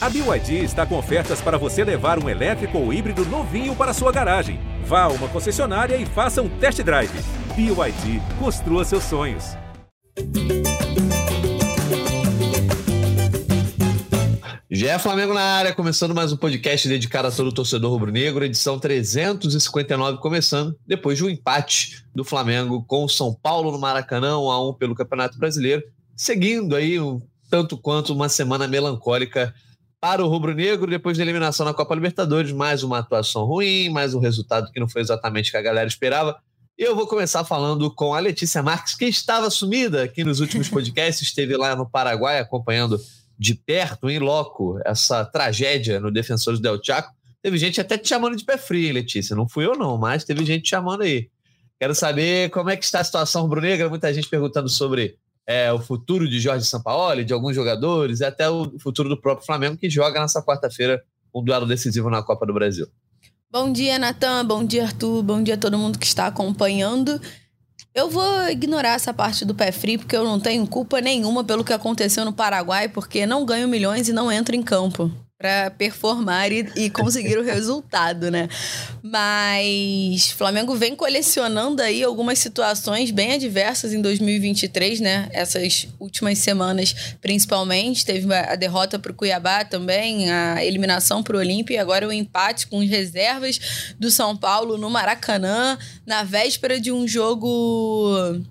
A BYD está com ofertas para você levar um elétrico ou híbrido novinho para sua garagem. Vá a uma concessionária e faça um test drive. BYD, construa seus sonhos. Já é Flamengo na área, começando mais um podcast dedicado a todo o torcedor rubro-negro, edição 359 começando, depois de um empate do Flamengo com o São Paulo no Maracanã, 1 a 1 pelo Campeonato Brasileiro, seguindo aí um tanto quanto uma semana melancólica para o rubro-negro depois da eliminação na Copa Libertadores, mais uma atuação ruim, mais um resultado que não foi exatamente o que a galera esperava. Eu vou começar falando com a Letícia Marques, que estava sumida aqui nos últimos podcasts, esteve lá no Paraguai acompanhando de perto, em loco, essa tragédia no Defensores del Chaco. Teve gente até te chamando de pé frio, Letícia. Não fui eu, não, mas teve gente te chamando aí. Quero saber como é que está a situação rubro-negra. Muita gente perguntando sobre é, o futuro de Jorge Sampaoli, de alguns jogadores, e até o futuro do próprio Flamengo, que joga nessa quarta-feira um duelo decisivo na Copa do Brasil. Bom dia, Natan. Bom dia, Arthur. Bom dia a todo mundo que está acompanhando. Eu vou ignorar essa parte do pé frio, porque eu não tenho culpa nenhuma pelo que aconteceu no Paraguai, porque não ganho milhões e não entro em campo para performar e, e, conseguir o resultado, né? Mas Flamengo vem colecionando aí algumas situações bem adversas em 2023, né? Essas últimas semanas, principalmente, teve a derrota para o Cuiabá também, a eliminação para o Olímpia e agora o empate com as reservas do São Paulo no Maracanã, na véspera de um jogo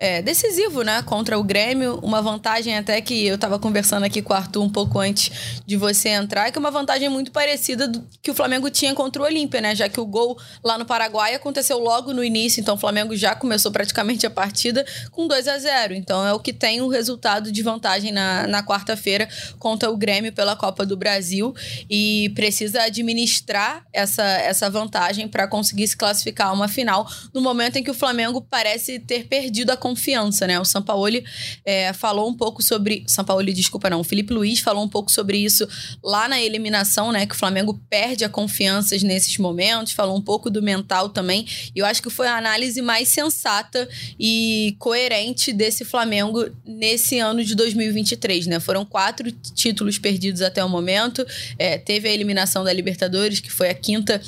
é, decisivo, né? Contra o Grêmio. Uma vantagem até que eu tava conversando aqui com o Arthur um pouco antes de você entrar, que é uma vantagem muito parecida do que o Flamengo tinha contra o Olímpia, né? Já que o gol lá no Paraguai aconteceu logo no início, então o Flamengo já começou praticamente a partida com 2 a 0 Então é o que tem o resultado de vantagem na, na quarta-feira contra o Grêmio pela Copa do Brasil e precisa administrar essa, essa vantagem para conseguir se classificar a uma final no momento em que o Flamengo parece ter perdido a confiança, né? O Sampaoli é, falou um pouco sobre. Sampaoli, desculpa, não. O Felipe Luiz falou um pouco sobre isso lá na eliminação, né? Que o Flamengo perde a confiança nesses momentos, falou um pouco do mental também. E eu acho que foi a análise mais sensata e coerente desse Flamengo nesse ano de 2023, né? Foram quatro títulos perdidos até o momento. É, teve a eliminação da Libertadores, que foi a quinta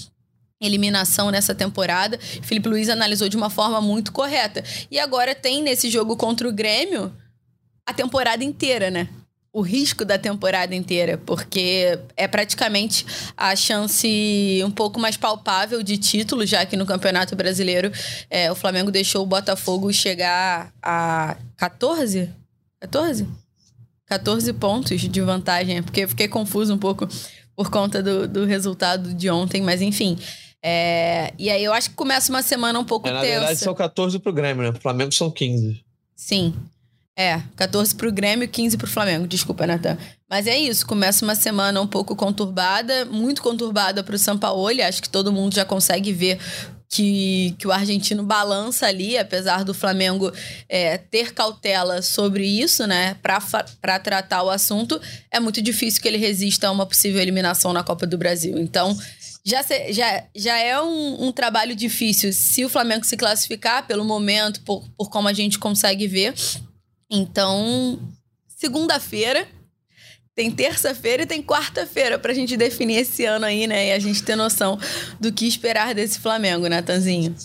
eliminação nessa temporada. Felipe Luiz analisou de uma forma muito correta. E agora tem nesse jogo contra o Grêmio a temporada inteira, né? O risco da temporada inteira, porque é praticamente a chance um pouco mais palpável de título, já que no Campeonato Brasileiro é, o Flamengo deixou o Botafogo chegar a 14? 14? 14 pontos de vantagem, porque eu fiquei confuso um pouco por conta do, do resultado de ontem, mas enfim. É, e aí eu acho que começa uma semana um pouco é, na tensa. Na verdade, são 14 pro Grêmio, né? O Flamengo são 15. Sim. É, 14 pro Grêmio, 15 pro Flamengo. Desculpa, Natan. Mas é isso, começa uma semana um pouco conturbada, muito conturbada pro Sampaoli. Acho que todo mundo já consegue ver que, que o argentino balança ali, apesar do Flamengo é, ter cautela sobre isso, né, para tratar o assunto, é muito difícil que ele resista a uma possível eliminação na Copa do Brasil. Então, já, se, já, já é um, um, trabalho difícil se o Flamengo se classificar pelo momento, por, por como a gente consegue ver. Então, segunda-feira, tem terça-feira e tem quarta-feira pra gente definir esse ano aí, né? E a gente ter noção do que esperar desse Flamengo, Natanzinho. Né,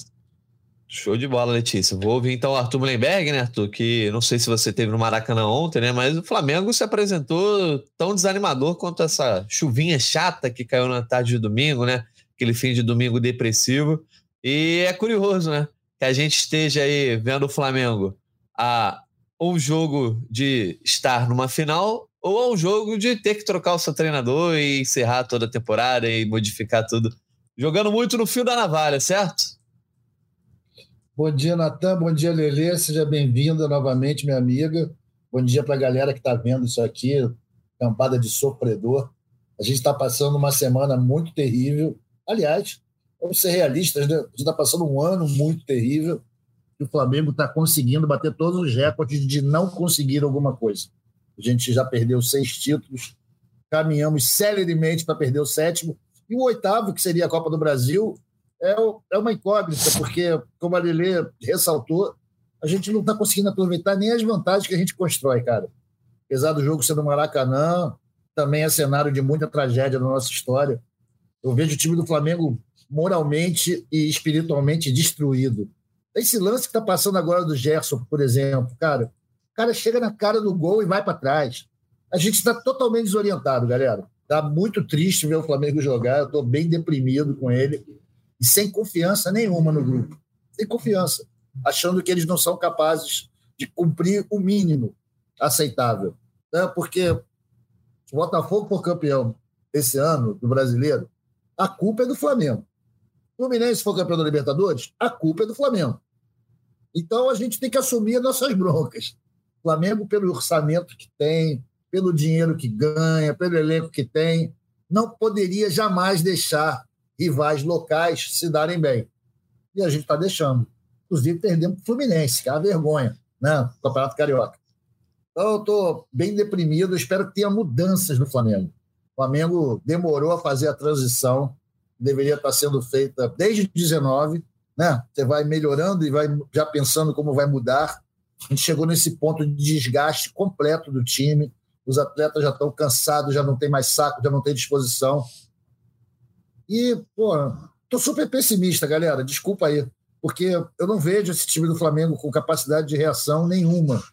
Show de bola, Letícia. Vou ouvir então o Arthur Mullenberg, né, Arthur? Que não sei se você teve no Maracanã ontem, né? Mas o Flamengo se apresentou tão desanimador quanto essa chuvinha chata que caiu na tarde de domingo, né? Aquele fim de domingo depressivo. E é curioso, né? Que a gente esteja aí vendo o Flamengo a um jogo de estar numa final ou a um jogo de ter que trocar o seu treinador e encerrar toda a temporada e modificar tudo. Jogando muito no fio da navalha, certo? Bom dia, Natan. Bom dia, Lelê. Seja bem-vinda novamente, minha amiga. Bom dia para a galera que está vendo isso aqui, campada de sofredor. A gente está passando uma semana muito terrível. Aliás, vamos ser realistas, né? A gente está passando um ano muito terrível e o Flamengo está conseguindo bater todos os recordes de não conseguir alguma coisa. A gente já perdeu seis títulos, caminhamos celeremente para perder o sétimo, e o oitavo, que seria a Copa do Brasil, é, é uma incógnita, porque, como a Lelê ressaltou, a gente não está conseguindo aproveitar nem as vantagens que a gente constrói, cara. Apesar do jogo ser no Maracanã, também é cenário de muita tragédia na nossa história. Eu vejo o time do Flamengo moralmente e espiritualmente destruído. Esse lance que está passando agora do Gerson, por exemplo, cara, o cara chega na cara do gol e vai para trás. A gente está totalmente desorientado, galera. Está muito triste ver o Flamengo jogar. Eu estou bem deprimido com ele e sem confiança nenhuma no grupo. Sem confiança. Achando que eles não são capazes de cumprir o mínimo aceitável. Né? Porque o Botafogo for campeão esse ano do brasileiro, a culpa é do Flamengo. O Fluminense for campeão da Libertadores, a culpa é do Flamengo. Então a gente tem que assumir nossas broncas. O Flamengo, pelo orçamento que tem, pelo dinheiro que ganha, pelo elenco que tem, não poderia jamais deixar rivais locais se darem bem. E a gente está deixando. Inclusive, perdemos o Fluminense, que é uma vergonha, né? O Campeonato Carioca. Então, eu estou bem deprimido. Espero que tenha mudanças no Flamengo. O Flamengo demorou a fazer a transição, deveria estar sendo feita desde 19 né? Você vai melhorando e vai já pensando como vai mudar. A gente chegou nesse ponto de desgaste completo do time. Os atletas já estão cansados, já não tem mais saco, já não tem disposição. E, pô, tô super pessimista, galera. Desculpa aí, porque eu não vejo esse time do Flamengo com capacidade de reação nenhuma.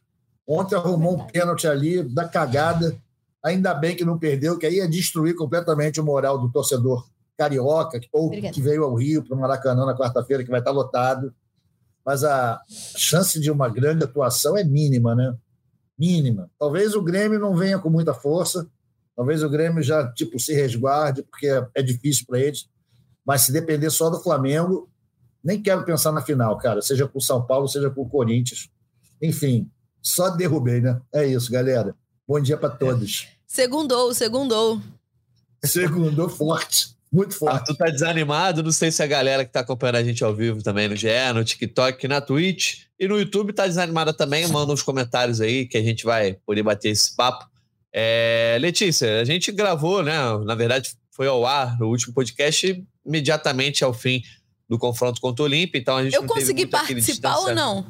Ontem arrumou um pênalti ali da cagada. Ainda bem que não perdeu, que aí ia destruir completamente o moral do torcedor carioca, ou Obrigada. que veio ao Rio para o Maracanã na quarta-feira, que vai estar lotado. Mas a chance de uma grande atuação é mínima, né? Mínima. Talvez o Grêmio não venha com muita força, talvez o Grêmio já tipo se resguarde, porque é difícil para eles. Mas se depender só do Flamengo, nem quero pensar na final, cara, seja com o São Paulo, seja com o Corinthians. Enfim, só derrubei, né? É isso, galera. Bom dia para todos. Segundou, segundou. Segundou forte. Muito forte. Arthur tá desanimado, não sei se a galera que tá acompanhando a gente ao vivo também no GE, no TikTok, na Twitch e no YouTube tá desanimada também. Manda uns comentários aí que a gente vai poder bater esse papo. É, Letícia, a gente gravou, né? Na verdade, foi ao ar no último podcast imediatamente ao fim do confronto contra o Olímpia, então a gente Eu consegui participar ou não?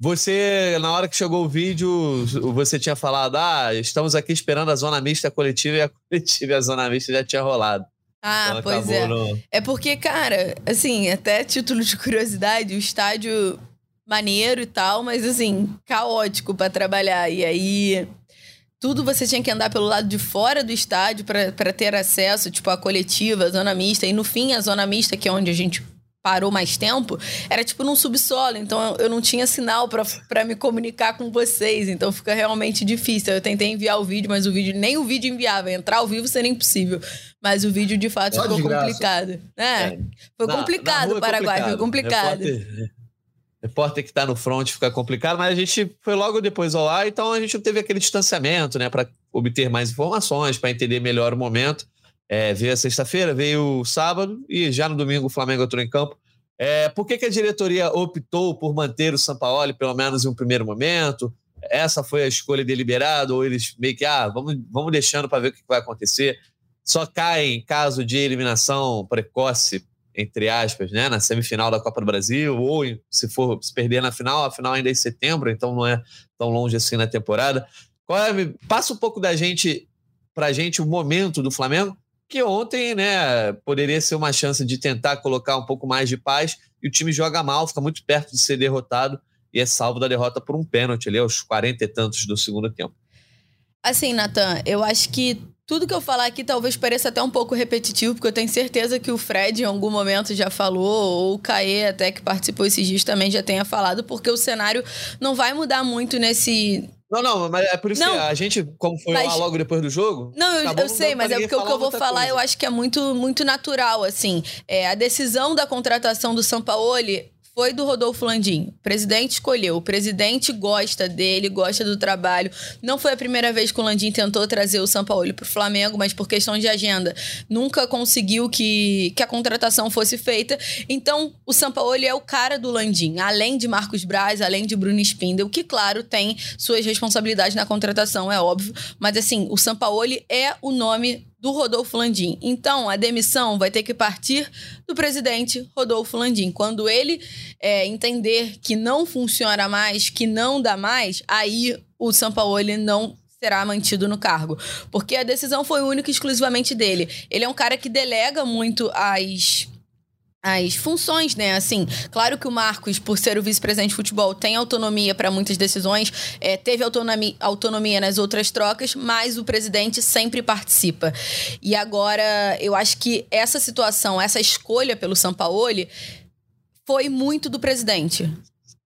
Você, na hora que chegou o vídeo, você tinha falado: ah, estamos aqui esperando a zona mista coletiva e a coletiva e a zona mista já tinha rolado. Ah, então, pois é. No... É porque, cara, assim, até título de curiosidade, o estádio maneiro e tal, mas assim, caótico para trabalhar. E aí, tudo você tinha que andar pelo lado de fora do estádio para ter acesso, tipo, a coletiva, a zona mista. E no fim, a zona mista, que é onde a gente parou mais tempo, era tipo num subsolo, então eu não tinha sinal para me comunicar com vocês, então fica realmente difícil. Eu tentei enviar o vídeo, mas o vídeo nem o vídeo enviava, entrar ao vivo seria impossível. Mas o vídeo de fato Pode ficou complicado. É, é, foi na, complicado o Paraguai, complicado. foi complicado. Repórter, que tá no front fica complicado, mas a gente foi logo depois ao ar, então a gente teve aquele distanciamento, né, para obter mais informações, para entender melhor o momento. É, veio a sexta-feira, veio o sábado e já no domingo o Flamengo entrou em campo. É, por que, que a diretoria optou por manter o Sampaoli, pelo menos em um primeiro momento? Essa foi a escolha deliberada ou eles meio que, ah, vamos, vamos deixando para ver o que vai acontecer? Só cai em caso de eliminação precoce, entre aspas, né, na semifinal da Copa do Brasil, ou se for se perder na final, a final ainda é em setembro, então não é tão longe assim na temporada. É, passa um pouco da gente, pra gente, o momento do Flamengo que ontem, né, poderia ser uma chance de tentar colocar um pouco mais de paz e o time joga mal, fica muito perto de ser derrotado e é salvo da derrota por um pênalti ali aos 40 e tantos do segundo tempo. Assim, Natan, eu acho que tudo que eu falar aqui talvez pareça até um pouco repetitivo, porque eu tenho certeza que o Fred em algum momento já falou, ou o Caê até que participou esses dias também já tenha falado, porque o cenário não vai mudar muito nesse, não, não, mas é por isso não, que a gente, como foi mas, lá logo depois do jogo. Não, eu, eu sei, mas é porque o que eu vou falar coisa. eu acho que é muito, muito natural, assim. É, a decisão da contratação do Sampaoli foi do Rodolfo Landim. O presidente escolheu. O presidente gosta dele, gosta do trabalho. Não foi a primeira vez que o Landim tentou trazer o Sampaoli para o Flamengo, mas por questão de agenda nunca conseguiu que, que a contratação fosse feita. Então, o Sampaoli é o cara do Landim, além de Marcos Braz, além de Bruno Spindel, que, claro, tem suas responsabilidades na contratação, é óbvio. Mas, assim, o Sampaoli é o nome do Rodolfo Landim. Então, a demissão vai ter que partir do presidente Rodolfo Landim. Quando ele é, entender que não funciona mais, que não dá mais, aí o Sampaoli não será mantido no cargo. Porque a decisão foi única e exclusivamente dele. Ele é um cara que delega muito as as funções, né? Assim, claro que o Marcos, por ser o vice-presidente de futebol, tem autonomia para muitas decisões, é, teve autonomia, autonomia nas outras trocas, mas o presidente sempre participa. E agora, eu acho que essa situação, essa escolha pelo Sampaoli foi muito do presidente.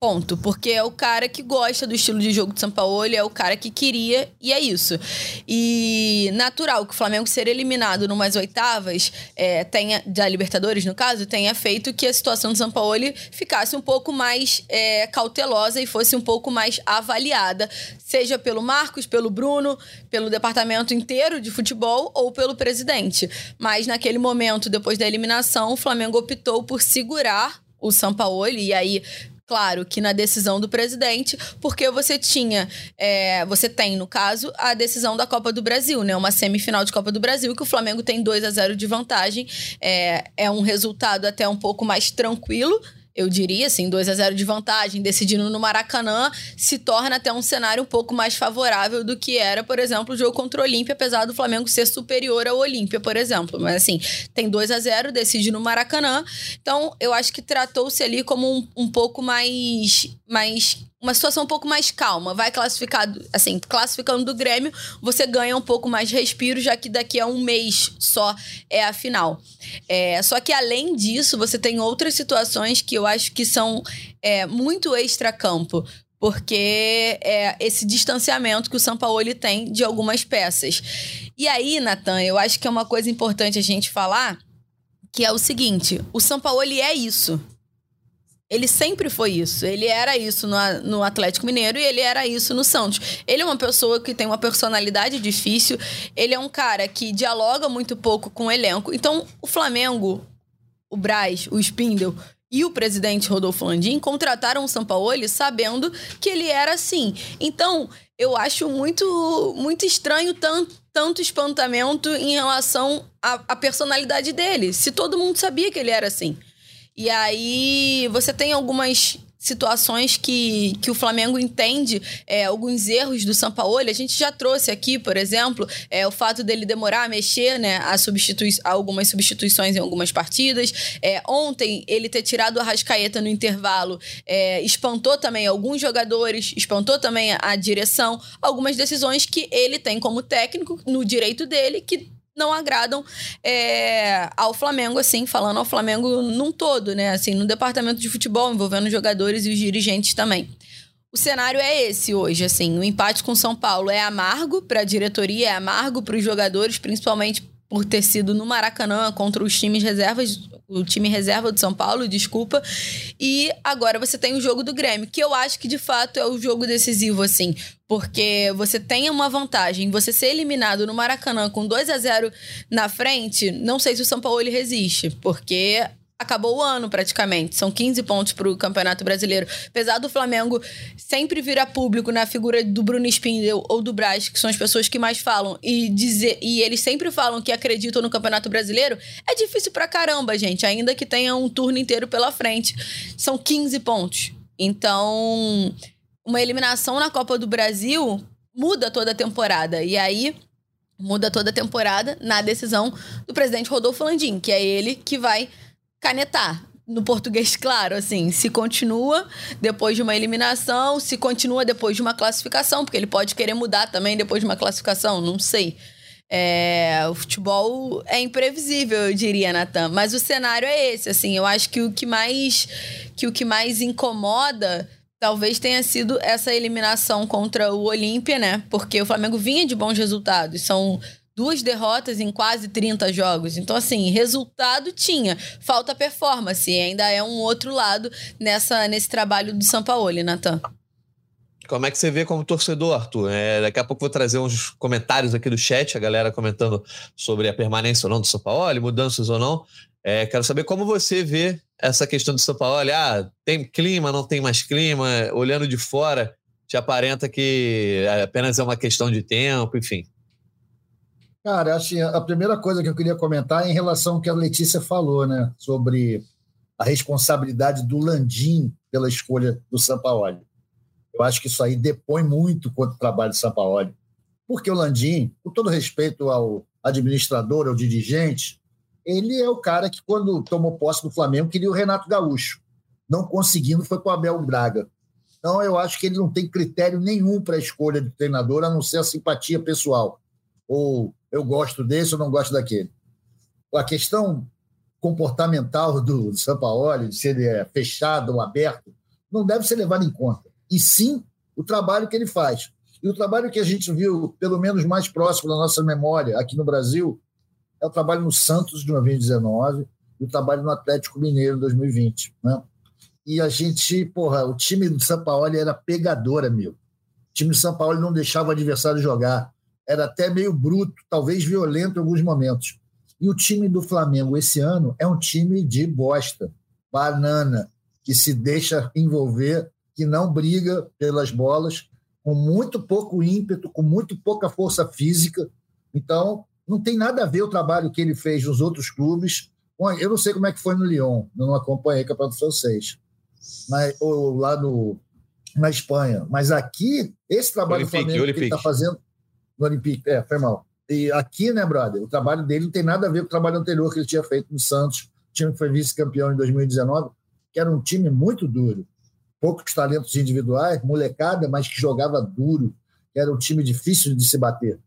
Ponto. Porque é o cara que gosta do estilo de jogo de São Paulo, é o cara que queria, e é isso. E natural que o Flamengo ser eliminado numas oitavas, é, tenha, da Libertadores, no caso, tenha feito que a situação do São Paulo ficasse um pouco mais é, cautelosa e fosse um pouco mais avaliada, seja pelo Marcos, pelo Bruno, pelo departamento inteiro de futebol ou pelo presidente. Mas naquele momento, depois da eliminação, o Flamengo optou por segurar o São Paulo e aí Claro que na decisão do presidente, porque você tinha, é, você tem, no caso, a decisão da Copa do Brasil, né? Uma semifinal de Copa do Brasil, que o Flamengo tem 2 a 0 de vantagem. É, é um resultado até um pouco mais tranquilo eu diria, assim, 2 a 0 de vantagem, decidindo no Maracanã, se torna até um cenário um pouco mais favorável do que era, por exemplo, o jogo contra o Olímpia, apesar do Flamengo ser superior ao Olímpia, por exemplo. Mas assim, tem 2 a 0 decide no Maracanã. Então, eu acho que tratou-se ali como um, um pouco mais, mais uma situação um pouco mais calma. Vai classificado, assim, classificando do Grêmio, você ganha um pouco mais de respiro, já que daqui a um mês só é a final. É, só que além disso, você tem outras situações que eu acho que são é, muito extra-campo. Porque é esse distanciamento que o São Paulo tem de algumas peças. E aí, Natan, eu acho que é uma coisa importante a gente falar, que é o seguinte: o São Paulo é isso. Ele sempre foi isso. Ele era isso no, no, Atlético Mineiro e ele era isso no Santos. Ele é uma pessoa que tem uma personalidade difícil. Ele é um cara que dialoga muito pouco com o elenco. Então, o Flamengo, o Braz, o Spindle e o presidente Rodolfo Landim contrataram o Sampaoli sabendo que ele era assim. Então, eu acho muito, muito estranho tanto, tanto espantamento em relação à, à personalidade dele. Se todo mundo sabia que ele era assim. E aí você tem algumas situações que, que o Flamengo entende é, alguns erros do Sampaoli. A gente já trouxe aqui, por exemplo, é, o fato dele demorar a mexer né, a substitui algumas substituições em algumas partidas. É, ontem, ele ter tirado o Arrascaeta no intervalo é, espantou também alguns jogadores, espantou também a direção. Algumas decisões que ele tem como técnico, no direito dele, que não agradam é, ao Flamengo, assim, falando ao Flamengo num todo, né? Assim, no departamento de futebol, envolvendo os jogadores e os dirigentes também. O cenário é esse hoje, assim. O empate com São Paulo é amargo para a diretoria, é amargo para os jogadores, principalmente por ter sido no Maracanã contra os times reservas, o time reserva do São Paulo, desculpa. E agora você tem o jogo do Grêmio, que eu acho que de fato é o jogo decisivo, assim. Porque você tem uma vantagem, você ser eliminado no Maracanã com 2 a 0 na frente, não sei se o São Paulo ele resiste, porque acabou o ano praticamente. São 15 pontos para o Campeonato Brasileiro. Apesar do Flamengo sempre vir a público na figura do Bruno Spindel ou do Braz, que são as pessoas que mais falam, e dizer e eles sempre falam que acreditam no Campeonato Brasileiro, é difícil pra caramba, gente, ainda que tenha um turno inteiro pela frente. São 15 pontos. Então, uma eliminação na Copa do Brasil muda toda a temporada. E aí muda toda a temporada na decisão do presidente Rodolfo Landim, que é ele que vai canetar. No português, claro, assim, se continua depois de uma eliminação, se continua depois de uma classificação, porque ele pode querer mudar também depois de uma classificação, não sei. É, o futebol é imprevisível, eu diria, Natan. Mas o cenário é esse, assim. Eu acho que o que mais, que o que mais incomoda talvez tenha sido essa eliminação contra o Olímpia, né? Porque o Flamengo vinha de bons resultados. São duas derrotas em quase 30 jogos. Então, assim, resultado tinha. Falta performance. E ainda é um outro lado nessa, nesse trabalho do Sampaoli, Natan. Como é que você vê como torcedor, Arthur? É, daqui a pouco vou trazer uns comentários aqui do chat, a galera comentando sobre a permanência ou não do São Paulo, mudanças ou não. É, quero saber como você vê essa questão do São Paulo. Ah, tem clima, não tem mais clima? Olhando de fora, te aparenta que apenas é uma questão de tempo, enfim. Cara, acho que a primeira coisa que eu queria comentar é em relação ao que a Letícia falou, né? Sobre a responsabilidade do Landim pela escolha do Sampaoli. Eu acho que isso aí depõe muito contra o trabalho do Sampaoli. Porque o Landim, com todo respeito ao administrador, ao dirigente, ele é o cara que, quando tomou posse do Flamengo, queria o Renato Gaúcho. Não conseguindo, foi com o Abel Braga. Então, eu acho que ele não tem critério nenhum para a escolha de treinador, a não ser a simpatia pessoal. Ou eu gosto desse ou não gosto daquele. A questão comportamental do Sampaoli, se ele é fechado ou aberto, não deve ser levado em conta. E sim o trabalho que ele faz. E o trabalho que a gente viu, pelo menos mais próximo da nossa memória aqui no Brasil, é o trabalho no Santos de 2019 e o trabalho no Atlético Mineiro de 2020. Né? E a gente, porra, o time do São Paulo era pegador, amigo. O time do São Paulo não deixava o adversário jogar. Era até meio bruto, talvez violento em alguns momentos. E o time do Flamengo esse ano é um time de bosta, banana, que se deixa envolver, que não briga pelas bolas com muito pouco ímpeto, com muito pouca força física. Então, não tem nada a ver o trabalho que ele fez nos outros clubes. Eu não sei como é que foi no Lyon, não acompanhei o campeonato francês, mas, ou lá no, na Espanha. Mas aqui, esse trabalho Olympique, do Flamengo Olympique. que ele está fazendo no Olympique, é, foi mal. E aqui, né, brother, o trabalho dele não tem nada a ver com o trabalho anterior que ele tinha feito no Santos, time que foi vice-campeão em 2019, que era um time muito duro poucos talentos individuais, molecada, mas que jogava duro, era um time difícil de se bater.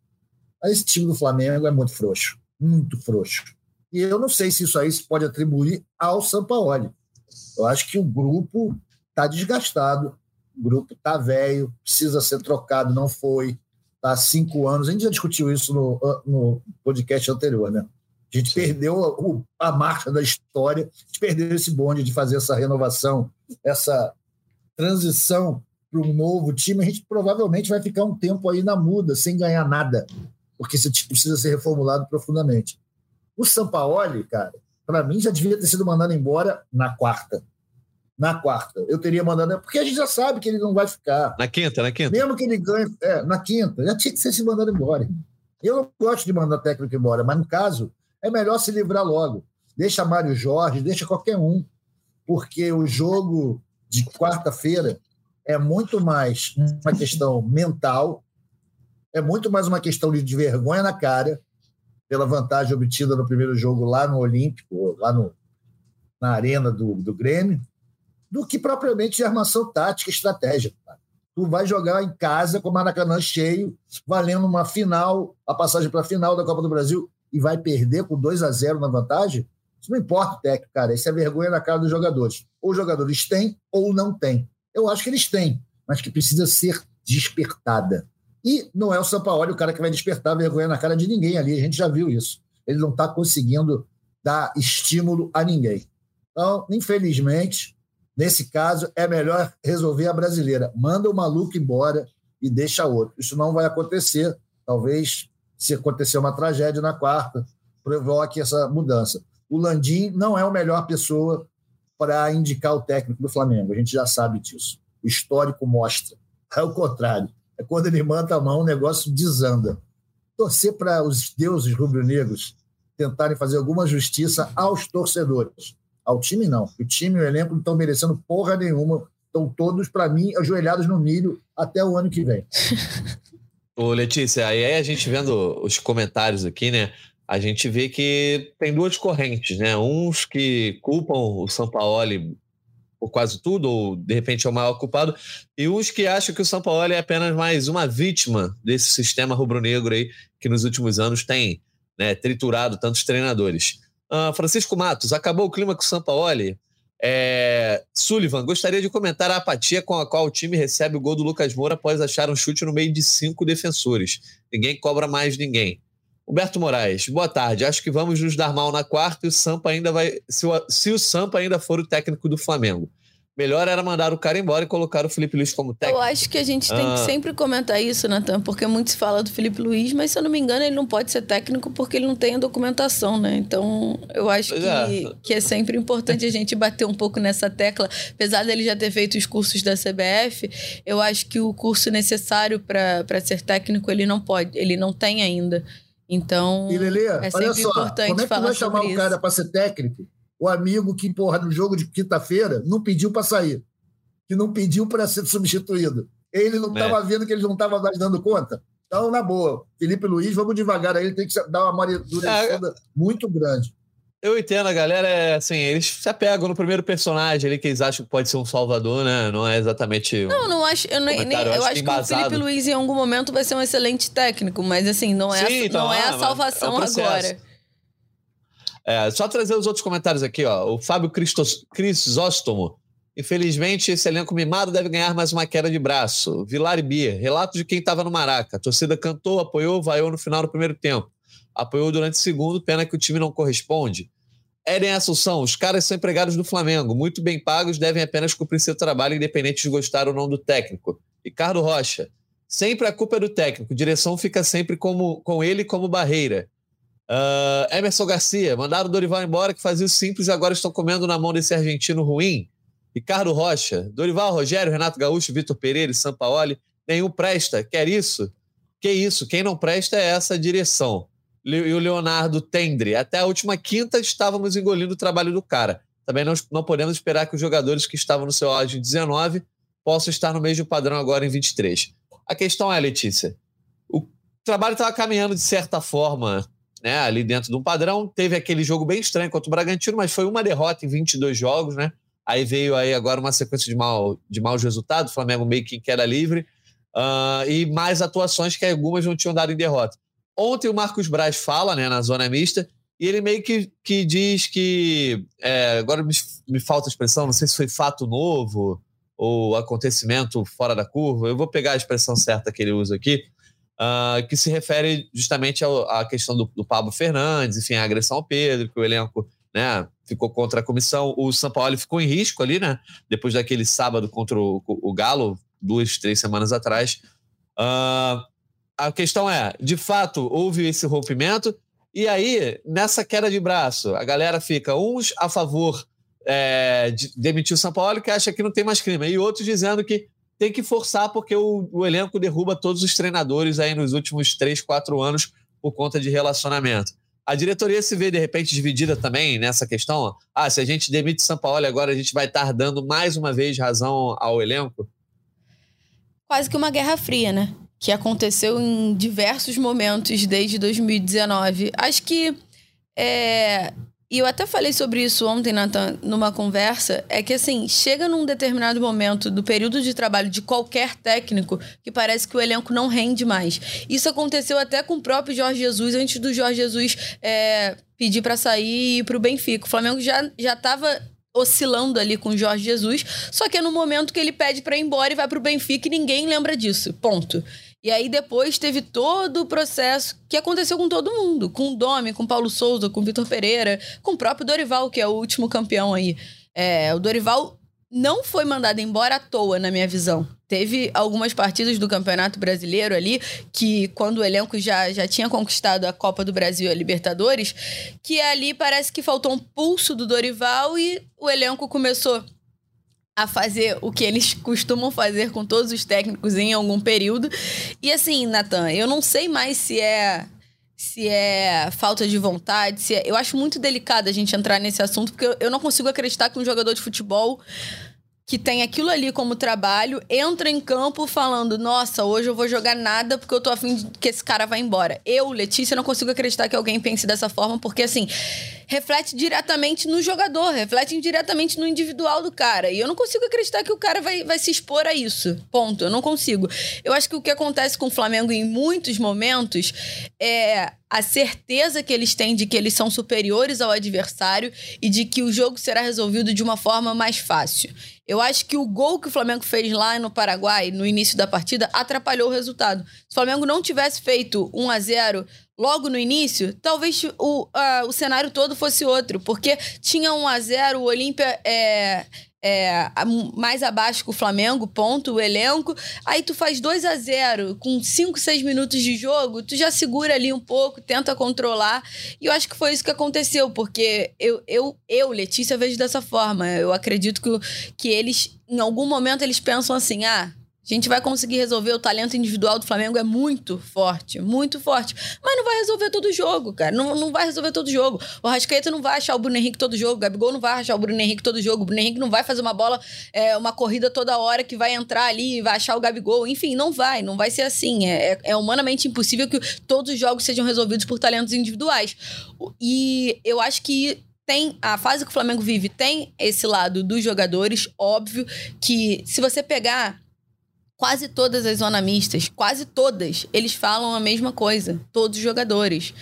Mas esse time do Flamengo é muito frouxo, muito frouxo. E eu não sei se isso aí se pode atribuir ao Sampaoli. Eu acho que o grupo está desgastado, o grupo está velho, precisa ser trocado, não foi. Há cinco anos. A gente já discutiu isso no, no podcast anterior, né? A gente Sim. perdeu a, a marcha da história, a gente perdeu esse bonde de fazer essa renovação, essa transição para um novo time, a gente provavelmente vai ficar um tempo aí na muda, sem ganhar nada, porque esse time precisa ser reformulado profundamente. O Sampaoli, cara, para mim já devia ter sido mandado embora na quarta. Na quarta. Eu teria mandado. Porque a gente já sabe que ele não vai ficar. Na quinta, na quinta. Mesmo que ele ganhe. É, na quinta. Já tinha que ser se mandado embora. Eu não gosto de mandar técnico embora, mas no caso, é melhor se livrar logo. Deixa Mário Jorge, deixa qualquer um. Porque o jogo de quarta-feira é muito mais uma questão mental, é muito mais uma questão de vergonha na cara pela vantagem obtida no primeiro jogo lá no Olímpico, lá no, na arena do, do Grêmio, do que propriamente de armação tática e estratégia. Tu vai jogar em casa com o Maracanã cheio, valendo uma final, a passagem para a final da Copa do Brasil, e vai perder com 2 a 0 na vantagem? Isso não importa o técnico, cara. Isso é vergonha na cara dos jogadores. Ou os jogadores têm ou não têm. Eu acho que eles têm, mas que precisa ser despertada. E não é o Sampaoli o cara que vai despertar vergonha na cara de ninguém ali. A gente já viu isso. Ele não está conseguindo dar estímulo a ninguém. Então, infelizmente, nesse caso, é melhor resolver a brasileira. Manda o maluco embora e deixa outro. Isso não vai acontecer. Talvez, se acontecer uma tragédia na quarta, provoque essa mudança o Landim não é a melhor pessoa para indicar o técnico do Flamengo. A gente já sabe disso. O histórico mostra. É o contrário. É quando ele manda a mão, o negócio desanda. Torcer para os deuses rubro-negros tentarem fazer alguma justiça aos torcedores. Ao time, não. O time e o elenco não estão merecendo porra nenhuma. Estão todos, para mim, ajoelhados no milho até o ano que vem. Ô, Letícia, aí a gente vendo os comentários aqui, né? a gente vê que tem duas correntes, né? Uns que culpam o Sampaoli por quase tudo, ou de repente é o maior culpado, e uns que acham que o Sampaoli é apenas mais uma vítima desse sistema rubro-negro aí que nos últimos anos tem né, triturado tantos treinadores. Uh, Francisco Matos, acabou o clima com o Sampaoli. É, Sullivan, gostaria de comentar a apatia com a qual o time recebe o gol do Lucas Moura após achar um chute no meio de cinco defensores. Ninguém cobra mais ninguém. Humberto Moraes, boa tarde. Acho que vamos nos dar mal na quarta e o Sampa ainda vai. Se o, se o Sampa ainda for o técnico do Flamengo. Melhor era mandar o cara embora e colocar o Felipe Luiz como técnico. Eu acho que a gente tem ah. que sempre comentar isso, Natan, porque muito se fala do Felipe Luiz, mas se eu não me engano, ele não pode ser técnico porque ele não tem a documentação, né? Então, eu acho que é. que é sempre importante a gente bater um pouco nessa tecla. Apesar dele já ter feito os cursos da CBF, eu acho que o curso necessário para ser técnico ele não pode, ele não tem ainda. Então, e Lelê, é sempre olha só, importante como é que falar vai chamar o cara para ser técnico? O amigo que, porra, no jogo de quinta-feira não pediu para sair, que não pediu para ser substituído. Ele não estava é. vendo que ele não estava mais dando conta. Então, na boa, Felipe Luiz, vamos devagar aí, ele tem que dar uma amadurecida é, muito grande. Eu entendo, a galera é assim, eles se apegam no primeiro personagem ali que eles acham que pode ser um salvador, né? Não é exatamente. Não, não acho. Eu, nem, eu, eu acho, que, o Felipe Luiz em algum momento vai ser um excelente técnico, mas assim, não é, Sim, a, então, não é a salvação é agora. É, só trazer os outros comentários aqui, ó. O Fábio Christos, Crisóstomo. Infelizmente, esse elenco mimado deve ganhar mais uma queda de braço. Vilar e Bia, relato de quem estava no Maraca. A torcida cantou, apoiou, vaiou no final do primeiro tempo. Apoiou durante o segundo, pena que o time não corresponde. Eren Assunção, os caras são empregados do Flamengo, muito bem pagos, devem apenas cumprir seu trabalho, independente de gostar ou não do técnico. Ricardo Rocha, sempre a culpa é do técnico, direção fica sempre como, com ele como barreira. Uh, Emerson Garcia, mandaram o Dorival embora que fazia o simples e agora estão comendo na mão desse argentino ruim. Ricardo Rocha, Dorival, Rogério, Renato Gaúcho, Vitor Pereira e Sampaoli, nenhum presta. Quer isso? Que isso? Quem não presta é essa direção. E o Leonardo Tendre. Até a última quinta estávamos engolindo o trabalho do cara. Também não, não podemos esperar que os jogadores que estavam no seu auge em 19 possam estar no mesmo padrão agora em 23. A questão é, Letícia, o trabalho estava caminhando de certa forma né, ali dentro de um padrão. Teve aquele jogo bem estranho contra o Bragantino, mas foi uma derrota em 22 jogos, né? Aí veio aí agora uma sequência de, mal, de maus resultados, o Flamengo meio que queda livre, uh, e mais atuações que algumas não tinham dado em derrota. Ontem o Marcos Braz fala, né, na zona mista, e ele meio que, que diz que. É, agora me, me falta a expressão, não sei se foi fato novo ou acontecimento fora da curva, eu vou pegar a expressão certa que ele usa aqui, uh, que se refere justamente à questão do, do Pablo Fernandes, enfim, a agressão ao Pedro, que o elenco né, ficou contra a comissão. O São Paulo ficou em risco ali, né? Depois daquele sábado contra o, o Galo, duas, três semanas atrás. Uh, a questão é, de fato, houve esse rompimento, e aí, nessa queda de braço, a galera fica uns a favor é, de demitir o São Paulo, que acha que não tem mais crime, e outros dizendo que tem que forçar porque o, o elenco derruba todos os treinadores aí nos últimos três, quatro anos por conta de relacionamento. A diretoria se vê, de repente, dividida também nessa questão. Ah, se a gente demite São Paulo agora, a gente vai estar dando mais uma vez razão ao elenco? Quase que uma guerra fria, né? Que aconteceu em diversos momentos desde 2019. Acho que é, e eu até falei sobre isso ontem, Nathan, numa conversa, é que assim, chega num determinado momento do período de trabalho de qualquer técnico que parece que o elenco não rende mais. Isso aconteceu até com o próprio Jorge Jesus, antes do Jorge Jesus é, pedir para sair e ir pro Benfica. O Flamengo já, já tava oscilando ali com o Jorge Jesus, só que é no momento que ele pede para ir embora e vai pro Benfica e ninguém lembra disso. Ponto. E aí depois teve todo o processo que aconteceu com todo mundo, com o Domi, com o Paulo Souza, com o Vitor Pereira, com o próprio Dorival, que é o último campeão aí. É, o Dorival não foi mandado embora à toa, na minha visão. Teve algumas partidas do Campeonato Brasileiro ali, que quando o elenco já, já tinha conquistado a Copa do Brasil e a Libertadores, que ali parece que faltou um pulso do Dorival e o elenco começou a fazer o que eles costumam fazer com todos os técnicos em algum período. E assim, Natan, eu não sei mais se é se é falta de vontade, se é... eu acho muito delicado a gente entrar nesse assunto porque eu não consigo acreditar que um jogador de futebol que tem aquilo ali como trabalho, entra em campo falando: Nossa, hoje eu vou jogar nada porque eu tô afim de que esse cara vá embora. Eu, Letícia, não consigo acreditar que alguém pense dessa forma, porque assim, reflete diretamente no jogador, reflete diretamente no individual do cara. E eu não consigo acreditar que o cara vai, vai se expor a isso. Ponto. Eu não consigo. Eu acho que o que acontece com o Flamengo em muitos momentos é a certeza que eles têm de que eles são superiores ao adversário e de que o jogo será resolvido de uma forma mais fácil. Eu acho que o gol que o Flamengo fez lá no Paraguai, no início da partida, atrapalhou o resultado. Se o Flamengo não tivesse feito 1 a 0 logo no início, talvez o, uh, o cenário todo fosse outro, porque tinha 1 a 0 o Olímpia é, é, mais abaixo que o Flamengo, ponto, o elenco. Aí tu faz 2 a 0 com 5, 6 minutos de jogo, tu já segura ali um pouco, tenta controlar. E eu acho que foi isso que aconteceu, porque eu, eu, eu Letícia, vejo dessa forma. Eu acredito que, que eles, em algum momento, eles pensam assim: ah, A gente vai conseguir resolver. O talento individual do Flamengo é muito forte, muito forte. Mas não vai resolver todo jogo, cara. Não, não vai resolver todo jogo. O Rascaeta não vai achar o Bruno Henrique todo jogo. O Gabigol não vai achar o Bruno Henrique todo jogo. O Bruno Henrique não vai fazer uma bola, é, uma corrida toda hora que vai entrar ali e vai achar o Gabigol. Enfim, não vai. Não vai ser assim. É, é, é humanamente impossível que todos os jogos sejam resolvidos por talentos individuais. E eu acho que tem a fase que o Flamengo vive tem esse lado dos jogadores, óbvio que se você pegar quase todas as zona mistas, quase todas, eles falam a mesma coisa, todos os jogadores.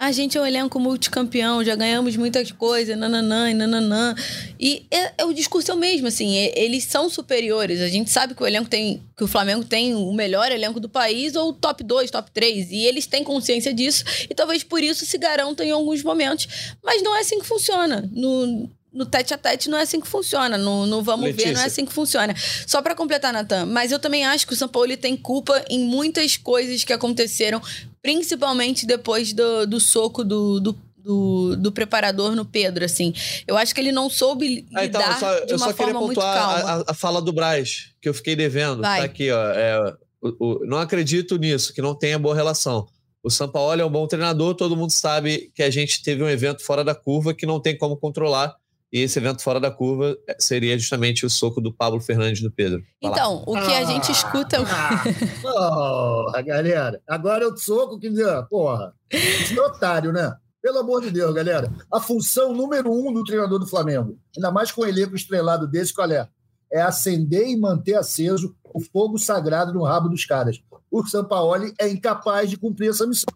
A gente é um elenco multicampeão, já ganhamos muitas coisas, nananã e nananã. E é, é, o discurso é o mesmo, assim, é, eles são superiores. A gente sabe que o elenco tem, que o Flamengo tem o melhor elenco do país, ou top 2, top 3. E eles têm consciência disso, e talvez por isso se garantam em alguns momentos. Mas não é assim que funciona. No, no tete a tete não é assim que funciona. No, no vamos Letícia. ver não é assim que funciona. Só para completar, Natan, mas eu também acho que o São Paulo tem culpa em muitas coisas que aconteceram, principalmente depois do, do soco do, do do, do preparador no Pedro, assim. Eu acho que ele não soube lidar ah, então, eu só, de uma eu só forma muito calma. A, a, fala do Braz, que eu fiquei devendo. Vai. Tá aqui, ó. É, o, o, não acredito nisso, que não tenha boa relação. O Sampaoli é um bom treinador, todo mundo sabe que a gente teve um evento fora da curva que não tem como controlar e esse evento fora da curva eh, seria justamente o soco do Pablo Fernandes no Pedro. Vai então, lá. o que a gente escuta. Ah, porra, galera. Agora é o soco que. Porra. Esse é otário, né? Pelo amor de Deus, galera. A função número um do treinador do Flamengo, ainda mais com um elenco estrelado desse, qual é? É acender e manter aceso o fogo sagrado no rabo dos caras. O Sampaoli é incapaz de cumprir essa missão.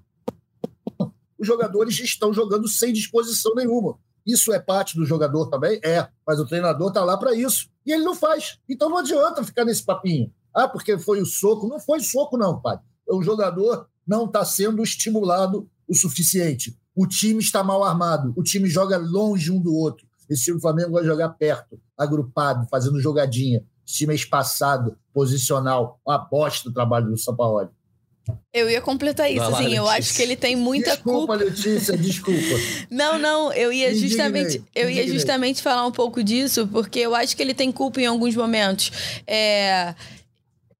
Os jogadores estão jogando sem disposição nenhuma. Isso é parte do jogador também? É, mas o treinador está lá para isso. E ele não faz. Então não adianta ficar nesse papinho. Ah, porque foi o soco. Não foi soco, não, pai. O jogador não está sendo estimulado o suficiente. O time está mal armado. O time joga longe um do outro. Esse time do Flamengo vai jogar perto, agrupado, fazendo jogadinha. Esse time é espaçado, posicional. Uma bosta do trabalho do São Paulo. Eu ia completar isso, assim, eu acho que ele tem muita desculpa, culpa. Letícia, desculpa. não, não, eu ia Indignei. justamente, eu ia justamente falar um pouco disso, porque eu acho que ele tem culpa em alguns momentos. É,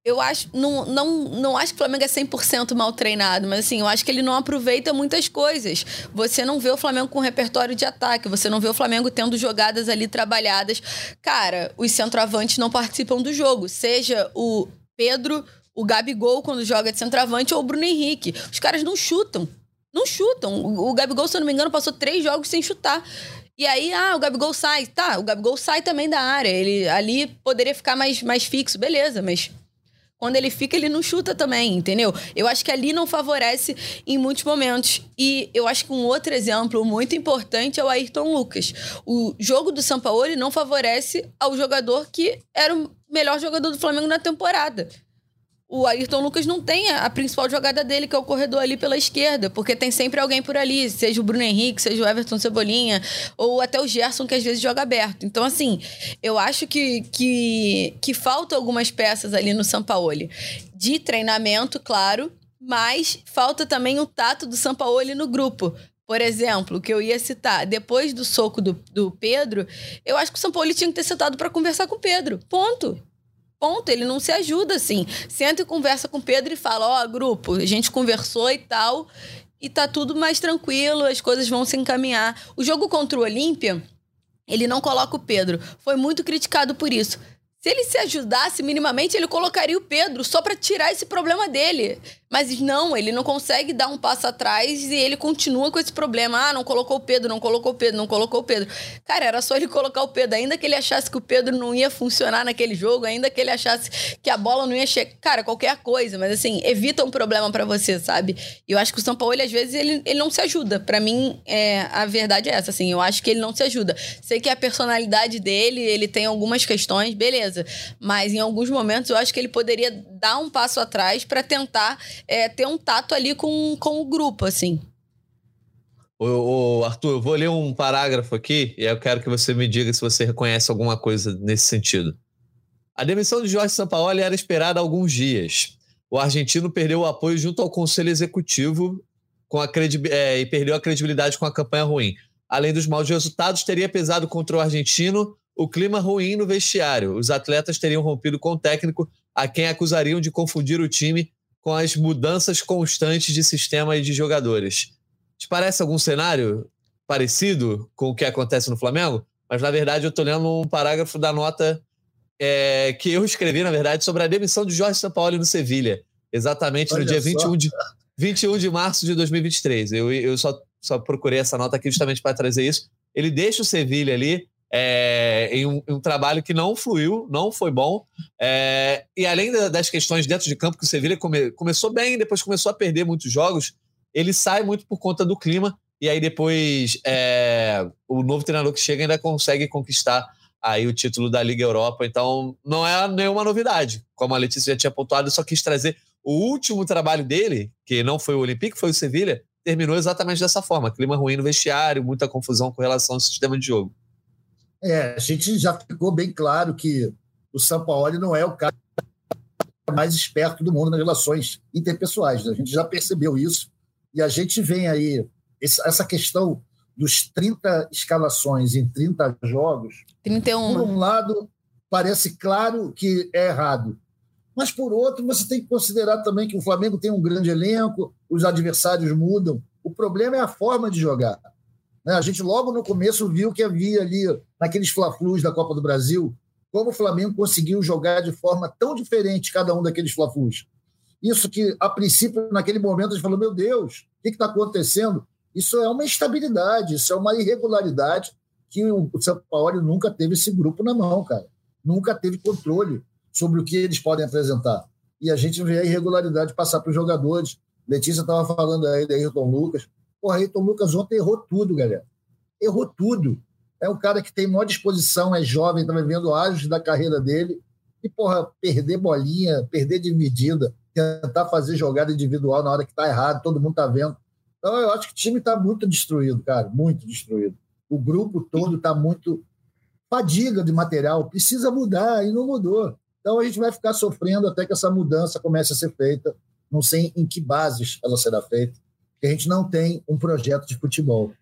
eu acho, não, não, não acho que o Flamengo é 100% mal treinado, mas assim, eu acho que ele não aproveita muitas coisas. Você não vê o Flamengo com repertório de ataque, você não vê o Flamengo tendo jogadas ali trabalhadas. Cara, os centroavantes não participam do jogo, seja o Pedro, o Gabigol quando joga de centroavante ou o Bruno Henrique. Os caras não chutam. Não chutam. O, Gabigol, se eu não me engano, passou três jogos sem chutar. E aí, ah, o Gabigol sai. Tá, o Gabigol sai também da área. Ele ali poderia ficar mais, mais fixo, beleza, mas quando ele fica, ele não chuta também, entendeu? Eu acho que ali não favorece em muitos momentos. E eu acho que um outro exemplo muito importante é o Ayrton Lucas. O jogo do Sampaoli não favorece ao jogador que era o melhor jogador do Flamengo na temporada o Ayrton Lucas não tem a principal jogada dele, que é o corredor ali pela esquerda, porque tem sempre alguém por ali, seja o Bruno Henrique, seja o Everton Cebolinha, ou até o Gerson, que às vezes joga aberto. Então, assim, eu acho que, que, que falta algumas peças ali no Sampaoli. De treinamento, claro, mas falta também o tato do Sampaoli no grupo. Por exemplo, que eu ia citar, depois do soco do, do Pedro, eu acho que o São Paulo tinha que ter sentado para conversar com o Pedro. Ponto ponto, ele não se ajuda assim. Senta e conversa com o Pedro e fala: Ó, oh, grupo, a gente conversou e tal, e tá tudo mais tranquilo, as coisas vão se encaminhar. O jogo contra o Olímpia, ele não coloca o Pedro. Foi muito criticado por isso. Se ele se ajudasse minimamente, ele colocaria o Pedro só para tirar esse problema dele. Mas não, ele não consegue dar um passo atrás e ele continua com esse problema. Ah, não colocou o Pedro, não colocou o Pedro, não colocou o Pedro. Cara, era só ele colocar o Pedro. Ainda que ele achasse que o Pedro não ia funcionar naquele jogo, ainda que ele achasse que a bola não ia chegar. Cara, qualquer coisa, mas assim, evita um problema para você, sabe? E eu acho que o São Paulo, ele, às vezes, ele, ele não se ajuda. para mim, é, a verdade é essa, assim. Eu acho que ele não se ajuda. Sei que a personalidade dele, ele tem algumas questões, Mas em alguns momentos eu acho que ele poderia dar um passo atrás para tentar é, ter um tato ali com, com o grupo, assim. Ô, ô, Arthur, eu vou ler um parágrafo aqui e eu quero que você me diga se você reconhece alguma coisa nesse sentido. A demissão de Jorge Sampaoli era esperada há alguns dias. O argentino perdeu o apoio junto ao Conselho Executivo com a é, e perdeu a credibilidade com a campanha ruim. Além dos maus resultados, teria pesado contra o argentino o clima ruim no vestiário. Os atletas teriam rompido com o técnico a quem acusariam de confundir o time com as mudanças constantes de sistema e de jogadores. Te parece algum cenário parecido com o que acontece no Flamengo? Mas, na verdade, eu estou lendo um parágrafo da nota é, que eu escrevi, na verdade, sobre a demissão de Jorge Sampaoli no Sevilha, exatamente Olha no dia 21 de, 21 de março de 2023. Eu, eu só, só procurei essa nota aqui justamente para trazer isso. Ele deixa o Sevilha ali é, em, um, em, um, trabalho que não fluiu, não foi bom. É, e além das questões dentro de campo, que o Sevilha come, começou bem, depois começou a perder muitos jogos, ele sai muito por conta do clima. E aí depois é, o novo treinador que chega ainda consegue conquistar aí o título da Liga Europa. Então não é nenhuma novidade. Como a Letícia já tinha pontuado, eu só quis trazer o último trabalho dele, que não foi o Olympique, foi o Sevilha, terminou exatamente dessa forma. Clima ruim no vestiário, muita confusão com relação ao sistema de jogo. É, a gente já ficou bem claro que o Sampaoli não é o cara mais esperto do mundo nas relações interpessoais. Né? A gente já percebeu isso. E a gente vem aí, essa questão dos 30 escalações em 30 jogos. 31. Por um lado, parece claro que é errado. Mas, por outro, você tem que considerar também que o Flamengo tem um grande elenco, os adversários mudam. O problema é a forma de jogar. Né? A gente logo no começo viu que havia ali, naqueles fla-flus da Copa do Brasil, como o Flamengo conseguiu jogar de forma tão diferente cada um daqueles fla-flus. Isso que, a princípio, naquele momento, a gente falou, meu Deus, o que está acontecendo? Isso é uma instabilidade, isso é uma irregularidade que o São Paulo nunca teve esse grupo na mão, cara. Nunca teve controle sobre o que eles podem apresentar. E a gente vê a irregularidade passar para os jogadores. Letícia estava falando aí da Ayrton Lucas. Porra, Ayrton Lucas ontem errou tudo, galera. Errou tudo. É um cara que tem maior disposição, é jovem, está vivendo ágios da carreira dele. E, porra, perder bolinha, perder dividida, tentar fazer jogada individual na hora que está errado, todo mundo está vendo. Então, eu acho que o time está muito destruído, cara, muito destruído. O grupo todo está muito fadiga de material, precisa mudar e não mudou. Então, a gente vai ficar sofrendo até que essa mudança comece a ser feita. Não sei em que bases ela será feita, porque a gente não tem um projeto de futebol.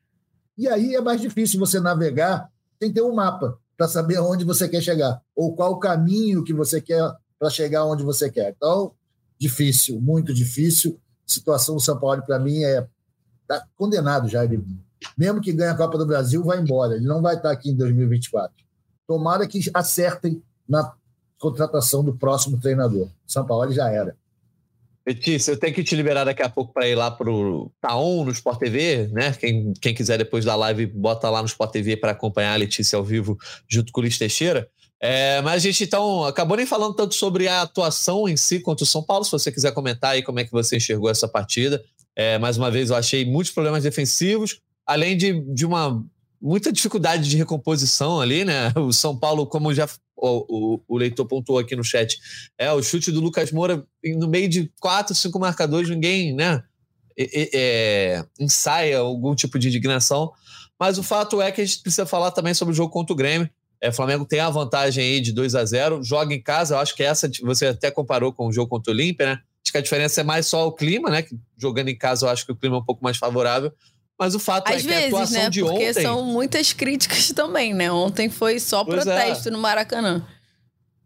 E aí é mais difícil você navegar, que ter um mapa para saber onde você quer chegar, ou qual o caminho que você quer para chegar onde você quer. Então, difícil, muito difícil. A situação do São Paulo, para mim, é tá condenado já. Ele, mesmo que ganhe a Copa do Brasil, vai embora. Ele não vai estar aqui em 2024. Tomara que acertem na contratação do próximo treinador. São Paulo já era. Letícia, eu tenho que te liberar daqui a pouco para ir lá para o Taon no Sport TV, né? Quem, quem quiser depois da live, bota lá no Sport TV para acompanhar a Letícia ao vivo junto com o Luiz Teixeira. É, mas a gente então acabou nem falando tanto sobre a atuação em si contra o São Paulo. Se você quiser comentar aí como é que você enxergou essa partida. É, mais uma vez, eu achei muitos problemas defensivos, além de, de uma muita dificuldade de recomposição ali, né? O São Paulo, como já o, o, o, leitor pontuou aqui no chat, é o chute do Lucas Moura no meio de quatro, cinco marcadores, ninguém, né? É, é, ensaia algum tipo de indignação. Mas o fato é que a gente precisa falar também sobre o jogo contra o Grêmio. É, Flamengo tem a vantagem aí de 2 a 0 joga em casa, eu acho que essa você até comparou com o jogo contra o Olímpia, né? Acho que a diferença é mais só o clima, né? Que jogando em casa eu acho que o clima é um pouco mais favorável. Mas o fato Às é vezes, que a atuação né? de Porque ontem. são muitas críticas também, né? Ontem foi só Pois é. protesto no Maracanã.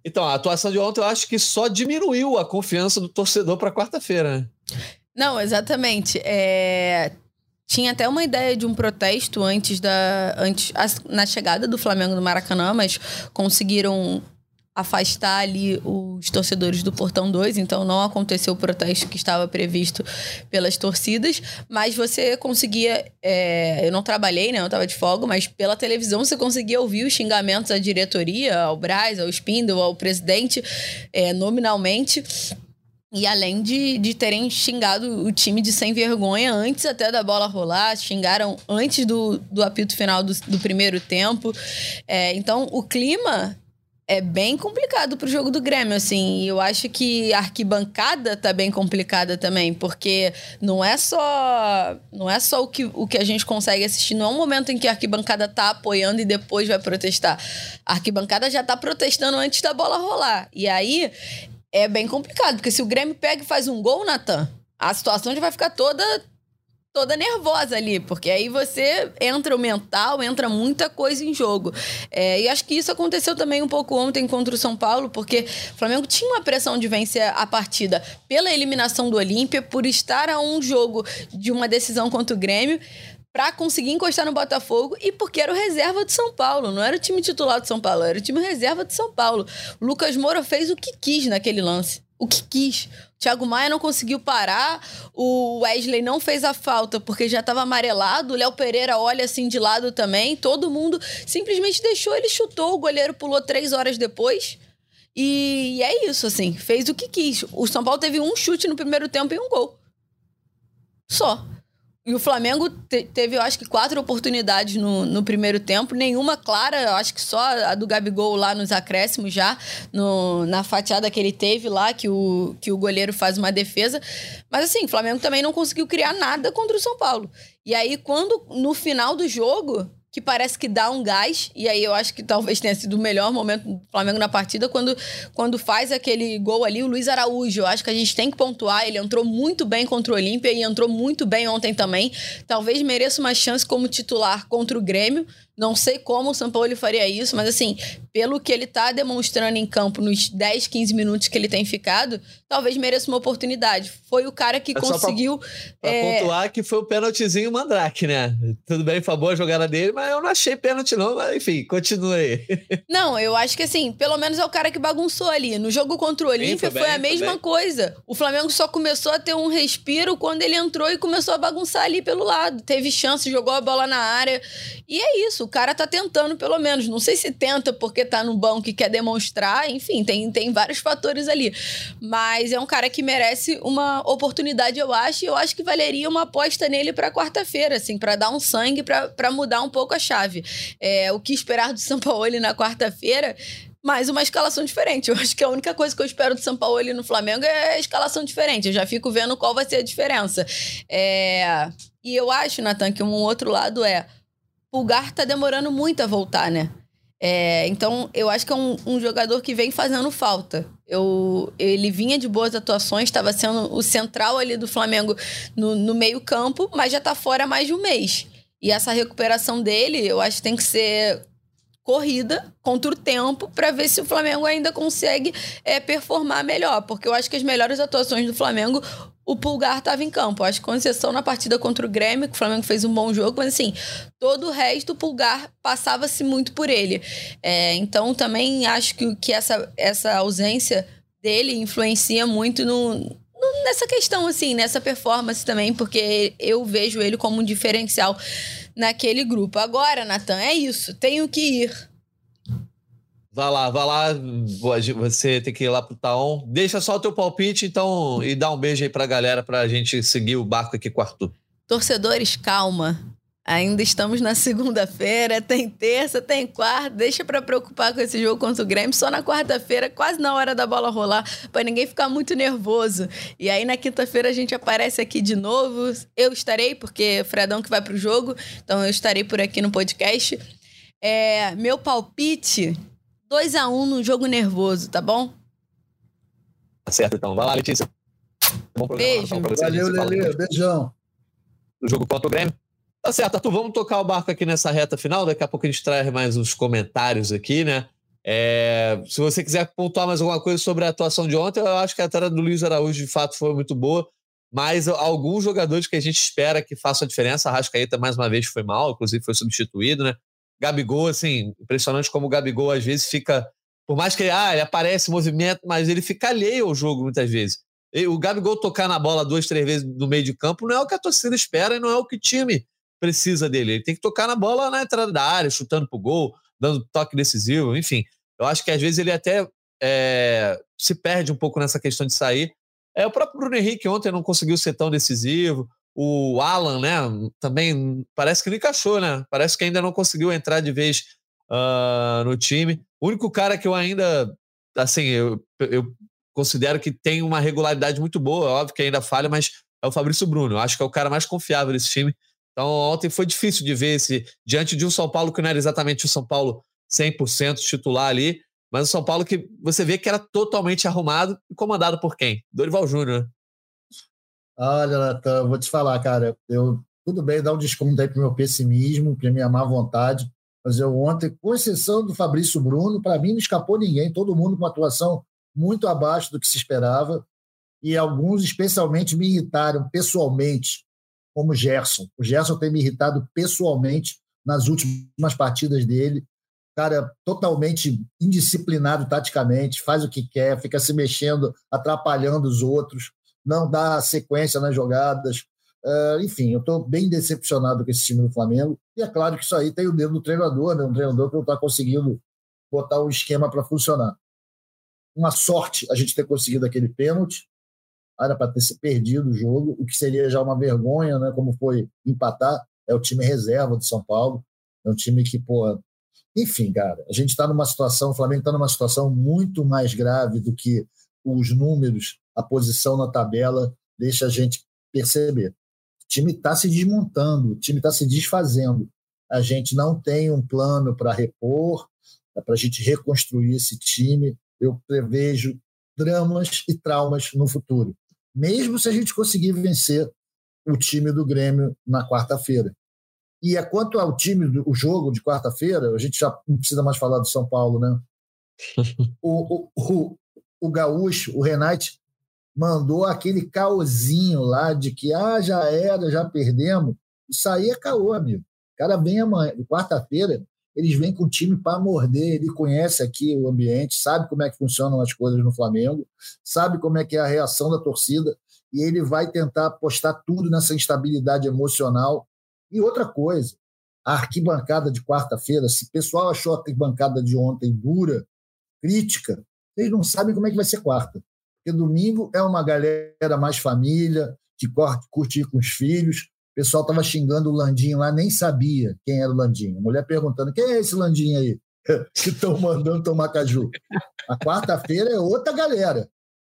Então, a atuação de ontem eu acho que só diminuiu a confiança do torcedor para quarta-feira, né? Não, exatamente. É, Tinha até uma ideia de um protesto antes da. Antes, na chegada do Flamengo no Maracanã, mas conseguiram afastar ali os torcedores do Portão 2, então não aconteceu o protesto que estava previsto pelas torcidas, mas você conseguia, é, eu não trabalhei, né, eu estava de folga, mas pela televisão você conseguia ouvir os xingamentos à diretoria, ao Braz, ao Spindle, ao presidente, é, nominalmente, e além de, de terem xingado o time de sem vergonha antes até da bola rolar, xingaram antes do, do apito final do, do primeiro tempo. É, então, o clima é bem complicado pro jogo do Grêmio, assim. E eu acho que a arquibancada tá bem complicada também, porque não é só não é só o que, o que a gente consegue assistir, não é um momento em que a arquibancada tá apoiando e depois vai protestar. A arquibancada já tá protestando antes da bola rolar. E aí é bem complicado, porque se o Grêmio pega e faz um gol, Natan, a situação já vai ficar toda toda nervosa ali, porque aí você entra o mental, entra muita coisa em jogo. É, e acho que isso aconteceu também um pouco ontem contra o São Paulo, porque o Flamengo tinha uma pressão de vencer a partida pela eliminação do Olímpia, por estar a um jogo de uma decisão contra o Grêmio para conseguir encostar no Botafogo e porque era o reserva de São Paulo, não era o time titular de São Paulo, era o time reserva de São Paulo. O Lucas Moura fez o que quis naquele lance. O que quis. Thiago Maia não conseguiu parar, o Wesley não fez a falta porque já estava amarelado, o Léo Pereira olha assim de lado também, todo mundo simplesmente deixou, ele chutou, o goleiro pulou três horas depois. E é isso, assim, fez o que quis. O São Paulo teve um chute no primeiro tempo e um gol. Só. E o Flamengo te, teve, eu acho que, quatro oportunidades no, no primeiro tempo, nenhuma clara, eu acho que só a do Gabigol lá nos acréscimos já, no, na fatiada que ele teve lá, que o, que o goleiro faz uma defesa. Mas assim, o Flamengo também não conseguiu criar nada contra o São Paulo. E aí, quando no final do jogo, que parece que dá um gás, e aí eu acho que talvez tenha sido o melhor momento do Flamengo na partida, quando, quando faz aquele gol ali, o Luiz Araújo. Eu acho que a gente tem que pontuar, ele entrou muito bem contra o Olímpia e entrou muito bem ontem também. Talvez mereça uma chance como titular contra o Grêmio, não sei como o São Paulo faria isso, mas assim, pelo que ele tá demonstrando em campo nos 10, 15 minutos que ele tem ficado, talvez mereça uma oportunidade. Foi o cara que é conseguiu. Pra, pra é... pontuar que foi o pênaltizinho Mandrake, né? Tudo bem, foi boa a jogada dele, mas eu não achei pênalti, não. Mas enfim, continue aí. Não, eu acho que assim, pelo menos é o cara que bagunçou ali. No jogo contra o Olímpia foi, foi, a mesma coisa. O Flamengo só começou a ter um respiro quando ele entrou e começou a bagunçar ali pelo lado. Teve chance, jogou a bola na área. E é isso o cara tá tentando, pelo menos. Não sei se tenta porque tá no banco e quer demonstrar, enfim, tem, tem vários fatores ali. Mas é um cara que merece uma oportunidade, eu acho, e eu acho que valeria uma aposta nele para quarta-feira, assim, para dar um sangue, para mudar um pouco a chave. É, o que esperar do São Paulo na quarta-feira mais uma escalação diferente. Eu acho que a única coisa que eu espero do São Paulo no Flamengo é a escalação diferente. Eu já fico vendo qual vai ser a diferença. É... E eu acho, Natan, que um outro lado é Pulgar tá demorando muito a voltar, né? É, então, eu acho que é um, um, jogador que vem fazendo falta. Eu, ele vinha de boas atuações, estava sendo o central ali do Flamengo no, no meio-campo, mas já tá fora há mais de um mês. E essa recuperação dele, eu acho que tem que ser corrida contra o tempo para ver se o Flamengo ainda consegue é, performar melhor. Porque eu acho que as melhores atuações do Flamengo o Pulgar estava em campo. Acho que com exceção na partida contra o Grêmio, que o Flamengo fez um bom jogo, mas assim, todo o resto, o Pulgar passava-se muito por ele. É, então também acho que, que essa, essa ausência dele influencia muito no, nessa questão, assim, nessa performance também, porque eu vejo ele como um diferencial naquele grupo. Agora, Natan, é isso, tenho que ir. Vai lá, vai lá. Você tem que ir lá pro Taon. Deixa só o teu palpite, então, e dá um beijo aí pra galera pra gente seguir o barco aqui com o Arthur. Torcedores, calma. Ainda estamos na segunda-feira, tem terça, tem quarta. Deixa para preocupar com esse jogo contra o Grêmio só na quarta-feira, quase na hora da bola rolar, para ninguém ficar muito nervoso. E aí na quinta-feira a gente aparece aqui de novo. Eu estarei, porque é Fredão que vai pro jogo, então eu estarei por aqui no podcast. É, meu palpite 2 a 1 um no jogo nervoso, tá bom? Tá certo, então. Vai lá, Letícia. Bom programa, Beijo. Você, Valeu, Lelê. Beijão. No jogo contra o Grêmio. Tá certo, Arthur, vamos tocar o barco aqui nessa reta final. Daqui a pouco a gente traz mais uns comentários aqui, né? É, se você quiser pontuar mais alguma coisa sobre a atuação de ontem, eu acho que a entrada do Luiz Araújo de fato foi muito boa, mas alguns jogadores que a gente espera que façam a diferença, a Rascaeta mais uma vez foi mal, inclusive foi substituído, né? Gabigol, assim, impressionante como o Gabigol às vezes fica. Por mais que ah, ele aparece movimento, mas ele fica alheio ao jogo muitas vezes. E o Gabigol tocar na bola duas, três vezes no meio de campo não é o que a torcida espera e não é o que o time precisa dele. Ele tem que tocar na bola na entrada da área, chutando pro gol, dando toque decisivo, enfim. Eu acho que às vezes ele até é, se perde um pouco nessa questão de sair. É, o próprio Bruno Henrique ontem não conseguiu ser tão decisivo. O Alan, né, também parece que não encaixou, né? Parece que ainda não conseguiu entrar de vez uh, no time. O único cara que eu ainda, assim, eu, eu considero que tem uma regularidade muito boa, óbvio que ainda falha, mas é o Fabrício Bruno. Eu acho que é o cara mais confiável desse time. Então, ontem foi difícil de ver esse, diante de um São Paulo que não era exatamente o São Paulo 100% titular ali, mas o São Paulo que você vê que era totalmente arrumado e comandado por quem? Dorival Júnior. Olha, Natan, vou te falar, cara. Eu tudo bem, dá um desconto aí para o meu pessimismo, para minha má vontade, mas eu ontem, com exceção do Fabrício Bruno, para mim não escapou ninguém, todo mundo com atuação muito abaixo do que se esperava, e alguns especialmente me irritaram pessoalmente, como Gerson. O Gerson tem me irritado pessoalmente nas últimas partidas dele. Cara, totalmente indisciplinado taticamente, faz o que quer, fica se mexendo, atrapalhando os outros, não dá sequência nas jogadas. Uh, enfim, eu estou bem decepcionado com esse time do Flamengo. E é claro que isso aí tem o dedo do treinador, né? um treinador que não está conseguindo botar um esquema para funcionar. Uma sorte a gente ter conseguido aquele pênalti, era para ter se perdido o jogo, o que seria já uma vergonha, né? Como foi empatar. É o time reserva do São Paulo. É um time que, pô. Enfim, cara, a gente está numa situação, o Flamengo está numa situação muito mais grave do que os números, a posição na tabela deixa a gente perceber. O time está se desmontando, o time está se desfazendo. A gente não tem um plano para repor, para a gente reconstruir esse time. Eu prevejo dramas e traumas no futuro mesmo se a gente conseguir vencer o time do Grêmio na quarta-feira. E é quanto ao time do jogo de quarta-feira, a gente já não precisa mais falar do São Paulo, né? o, o, o, o Gaúcho, o Renate, mandou aquele caosinho lá de que ah, já era, já perdemos. Isso aí é caô, amigo. O cara vem amanhã, quarta-feira, eles vêm com o time para morder, ele conhece aqui o ambiente, sabe como é que funcionam as coisas no Flamengo, sabe como é que é a reação da torcida, e ele vai tentar apostar tudo nessa instabilidade emocional. E outra coisa, a arquibancada de quarta-feira, se o pessoal achou a arquibancada de ontem dura, crítica, eles não sabem como é que vai ser quarta. Porque domingo é uma galera mais família, que curte ir com os filhos, pessoal estava xingando o Landinho lá, nem sabia quem era o Landinho. A mulher perguntando: quem é esse Landinho aí? que estão mandando tomar caju. A quarta-feira é outra galera.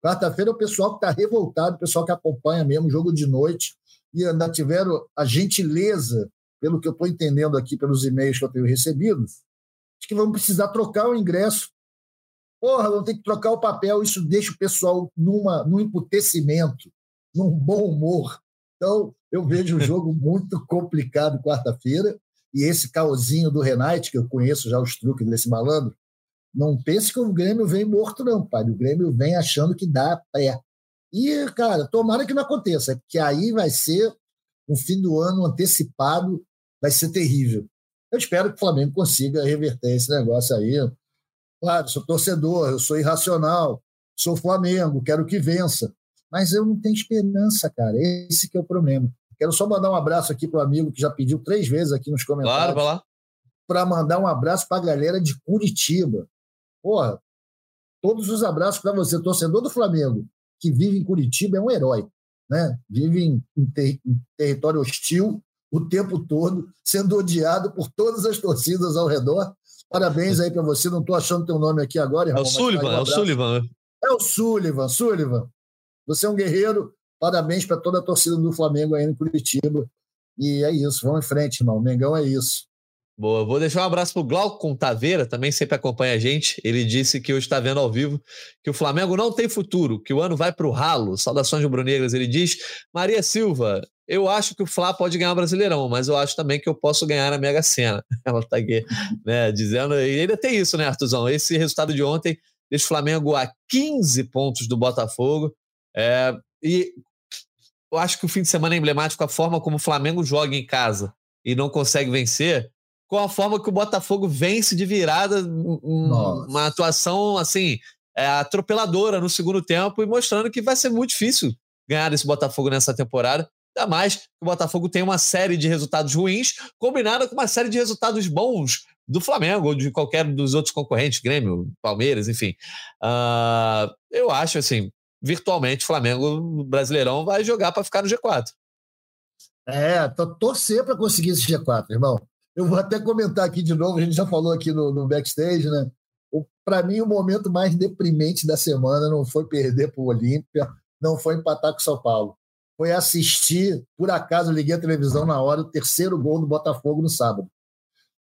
Quarta-feira é o pessoal que está revoltado, o pessoal que acompanha mesmo jogo de noite. E ainda tiveram a gentileza, pelo que eu estou entendendo aqui pelos e-mails que eu tenho recebido, de que vão precisar trocar o ingresso. Porra, vão ter que trocar o papel. Isso deixa o pessoal numa, num emputecimento, num bom humor. Então, eu vejo um jogo muito complicado quarta-feira. E esse caosinho do Renate, que eu conheço já os truques desse malandro, não pense que o Grêmio vem morto, não, pai. O Grêmio vem achando que dá pé. E, cara, tomara que não aconteça, porque aí vai ser um fim do ano antecipado, vai ser terrível. Eu espero que o Flamengo consiga reverter esse negócio aí. Claro, sou torcedor, eu sou irracional, sou Flamengo, quero que vença mas eu não tenho esperança, cara. Esse que é o problema. Quero só mandar um abraço aqui para o amigo que já pediu três vezes aqui nos comentários. Claro, vai lá. Para mandar um abraço para a galera de Curitiba. Porra, todos os abraços para você, torcedor do Flamengo, que vive em Curitiba, é um herói. Né? Vive em, em, ter, em território hostil o tempo todo, sendo odiado por todas as torcidas ao redor. Parabéns aí para você. Não estou achando teu nome aqui agora, irmão. É o Sullivan, um é o Sullivan. É o Sullivan, Sullivan. Você é um guerreiro. Parabéns para toda a torcida do Flamengo aí em Curitiba. E é isso, vamos em frente, irmão. Mengão é isso. Boa, vou deixar um abraço para o Glauco Taveira, também sempre acompanha a gente. Ele disse que hoje está vendo ao vivo que o Flamengo não tem futuro, que o ano vai para o ralo. Saudações rubro-negras. Ele diz: Maria Silva, eu acho que o Flá pode ganhar o Brasileirão, mas eu acho também que eu posso ganhar a Mega Sena. Ela está aqui, né, dizendo. E ainda tem isso, né, Artuzão? Esse resultado de ontem deixa o Flamengo a 15 pontos do Botafogo. É, e eu acho que o fim de semana é emblemático a forma como o Flamengo joga em casa e não consegue vencer, com a forma que o Botafogo vence de virada, uma atuação assim é, atropeladora no segundo tempo e mostrando que vai ser muito difícil ganhar esse Botafogo nessa temporada. Ainda mais que o Botafogo tem uma série de resultados ruins, combinada com uma série de resultados bons do Flamengo ou de qualquer dos outros concorrentes, Grêmio, Palmeiras, enfim. Uh, eu acho assim, virtualmente o Flamengo Brasileirão vai jogar para ficar no G4. É, tô torcer para conseguir esse G4, irmão. Eu vou até comentar aqui de novo, a gente já falou aqui no, no backstage, né? Para mim, o momento mais deprimente da semana não foi perder para o Olímpia, não foi empatar com o São Paulo. Foi assistir, por acaso, liguei a televisão na hora, o terceiro gol do Botafogo no sábado.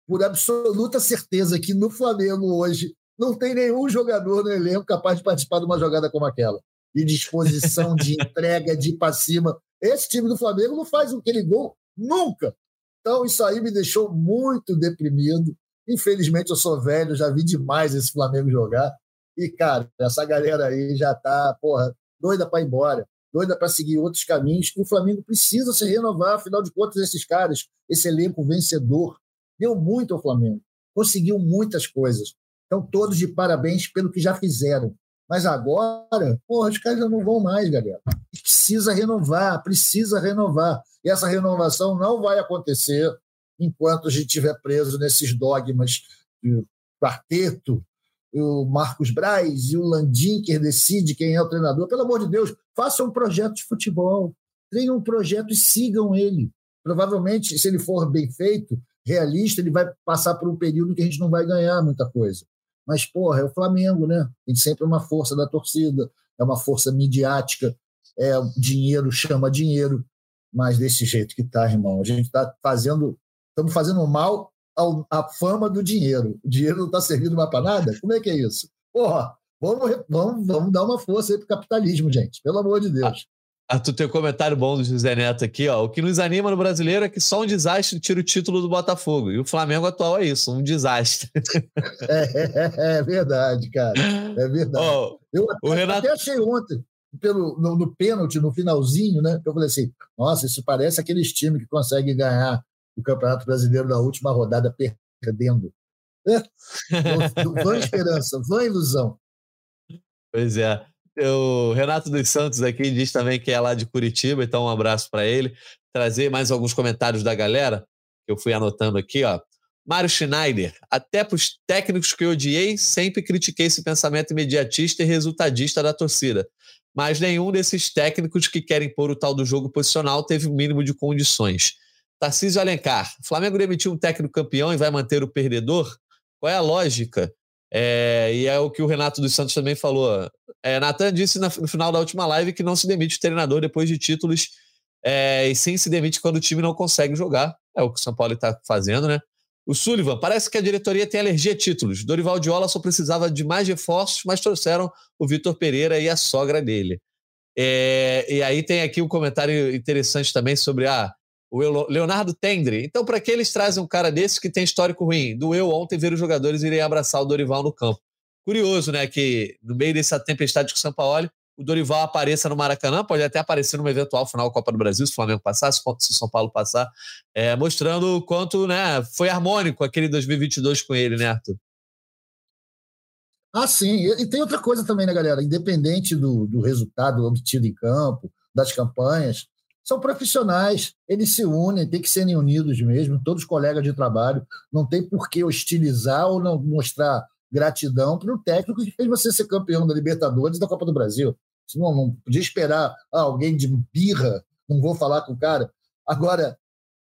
Por absoluta certeza que no Flamengo hoje não tem nenhum jogador no elenco capaz de participar de uma jogada como aquela de disposição, de entrega, de ir para cima. Esse time do Flamengo não faz aquele gol Nunca! Então, isso aí me deixou muito deprimido. Infelizmente, eu sou velho, já vi demais esse Flamengo jogar. E, cara, essa galera aí já tá, porra, doida para ir embora, doida para seguir outros caminhos. E o Flamengo precisa se renovar, afinal de contas, esses caras, esse elenco vencedor, deu muito ao Flamengo, conseguiu muitas coisas. Então, todos de parabéns pelo que já fizeram. Mas agora, porra, os caras já não vão mais, galera. Precisa renovar, precisa renovar. E essa renovação não vai acontecer enquanto a gente estiver preso nesses dogmas do quarteto, o Marcos Braz e o Landim, que decide quem é o treinador. Pelo amor de Deus, façam um projeto de futebol, treinem um projeto e sigam ele. Provavelmente, se ele for bem feito, realista, ele vai passar por um período que a gente não vai ganhar muita coisa. Mas, porra, é o Flamengo, né? Tem sempre uma força da torcida, é uma força midiática, é dinheiro chama dinheiro, mas desse jeito que tá, irmão, a gente está fazendo, estamos fazendo mal ao, à fama do dinheiro. O dinheiro não está servindo mais para nada? Como é que é isso? Porra, vamos, vamos, vamos dar uma força aí pro capitalismo, gente, pelo amor de Deus. Arthur, tem um comentário bom do José Neto aqui, ó. O que nos anima no brasileiro é que só um desastre tira o título do Botafogo. E o Flamengo atual é isso, um desastre. É, é verdade, cara. É verdade. Eu até, o Renato... até achei ontem, pelo, no, no pênalti, no finalzinho, né? Eu falei assim: nossa, isso parece aqueles times que conseguem ganhar o Campeonato Brasileiro na última rodada perdendo. É. Vã esperança, vã ilusão. Pois é. O Renato dos Santos aqui diz também que é lá de Curitiba, então um abraço para ele. Trazer mais alguns comentários da galera, que eu fui anotando aqui, ó. Mário Schneider, até para os técnicos que eu odiei, sempre critiquei esse pensamento imediatista e resultadista da torcida. Mas nenhum desses técnicos que querem pôr o tal do jogo posicional teve o mínimo de condições. Tarcísio Alencar, Flamengo demitiu um técnico campeão e vai manter o perdedor? Qual é a lógica? É, e é o que o Renato dos Santos também falou. É, Natan disse no final da última live que não se demite o treinador depois de títulos é, e sim se demite quando o time não consegue jogar. É o que o São Paulo está fazendo, né? O Sullivan, parece que a diretoria tem alergia a títulos. Dorival Diola só precisava de mais reforços, mas trouxeram o Vitor Pereira e a sogra dele. É, e aí tem aqui um comentário interessante também sobre ah, o Leonardo Tendre. Então, para que eles trazem um cara desse que tem histórico ruim? Doeu ontem ver os jogadores irem abraçar o Dorival no campo. Curioso, né? Que no meio dessa tempestade com o São Paulo, o Dorival apareça no Maracanã, pode até aparecer numa eventual final Copa do Brasil, se o Flamengo passar, se o São Paulo passar, é, mostrando o quanto né, foi harmônico aquele 2022 com ele, né, Arthur? Ah, sim. E, tem outra coisa também, né, galera? Independente do, do resultado obtido em campo, das campanhas, são profissionais, eles se unem, tem que serem unidos mesmo, todos colegas de trabalho, não tem por que hostilizar ou não mostrar gratidão para o técnico que fez você ser campeão da Libertadores e da Copa do Brasil. Você não, não podia esperar ah, alguém de birra, não vou falar com o cara. Agora,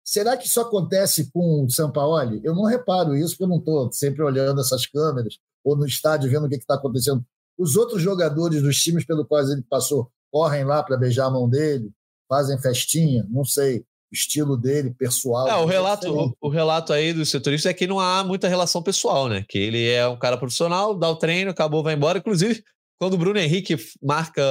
será que isso acontece com o Sampaoli? Eu não reparo isso, porque eu não estou sempre olhando essas câmeras ou no estádio vendo o que está acontecendo. Os outros jogadores dos times pelo quais ele passou correm lá para beijar a mão dele, fazem festinha, não sei, estilo dele, pessoal. É, o relato, o, o, relato aí do setorista é que não há muita relação pessoal, né? Que ele é um cara profissional, dá o treino, acabou, vai embora. Inclusive, quando o Bruno Henrique marca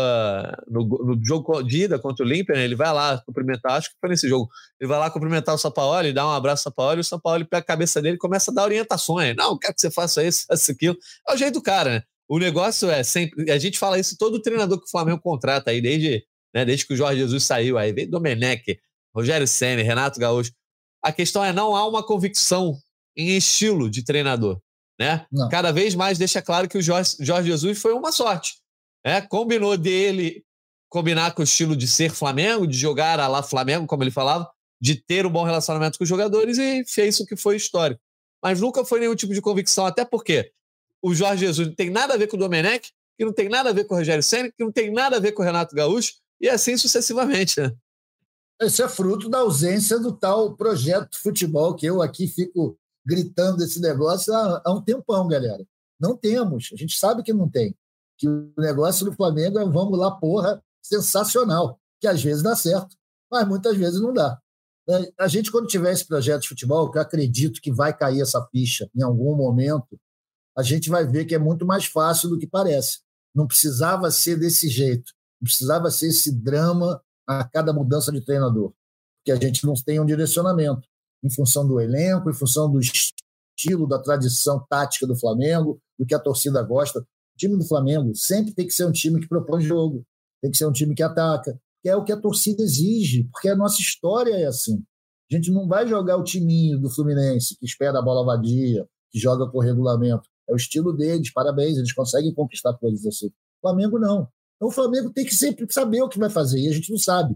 no, no jogo de ida contra o Olímpia, né, ele vai lá cumprimentar, acho que foi nesse jogo, ele vai lá cumprimentar o Sampaoli, dá um abraço ao Sampaoli, o Sampaoli pega a cabeça dele e começa a dar orientações. Não, quero que você faça isso, isso, aquilo. É o jeito do cara, né? O negócio é sempre. A gente fala isso, todo treinador que o Flamengo contrata aí, desde né? Desde que o Jorge Jesus saiu, aí veio Domenech, Rogério Senna, Renato Gaúcho. A questão é não há uma convicção em estilo de treinador, né? Cada vez mais deixa claro que o Jorge, Jorge Jesus foi uma sorte, né? Combinou dele combinar com o estilo de ser Flamengo, de jogar a lá Flamengo, como ele falava, de ter um bom relacionamento com os jogadores e fez o que foi histórico. Mas nunca foi nenhum tipo de convicção, até porque o Jorge Jesus não tem nada a ver com o Domenech, que não tem nada a ver com o Rogério Senna, que não tem nada a ver com o Renato Gaúcho, e assim sucessivamente. Né? Isso é fruto da ausência do tal projeto futebol que eu aqui fico gritando esse negócio há, há um tempão, galera. Não temos, a gente sabe que não tem. Que o negócio do Flamengo é vamos lá, porra, sensacional, que às vezes dá certo, mas muitas vezes não dá. É, a gente, quando tiver esse projeto de futebol, que eu acredito que vai cair essa ficha em algum momento, a gente vai ver que é muito mais fácil do que parece. Não precisava ser desse jeito. Precisava ser esse drama a cada mudança de treinador. porque a gente não tem um direcionamento em função do elenco, em função do estilo, da tradição tática do Flamengo, do que a torcida gosta. O time do Flamengo sempre tem que ser um time que propõe jogo, tem que ser um time que ataca, que é o que a torcida exige, porque a nossa história é assim. A gente não vai jogar o timinho do Fluminense, que espera a bola vadia, que joga com regulamento. É o estilo deles, parabéns, eles conseguem conquistar coisas assim. O Flamengo não. Então o Flamengo tem que sempre saber o que vai fazer, e a gente não sabe.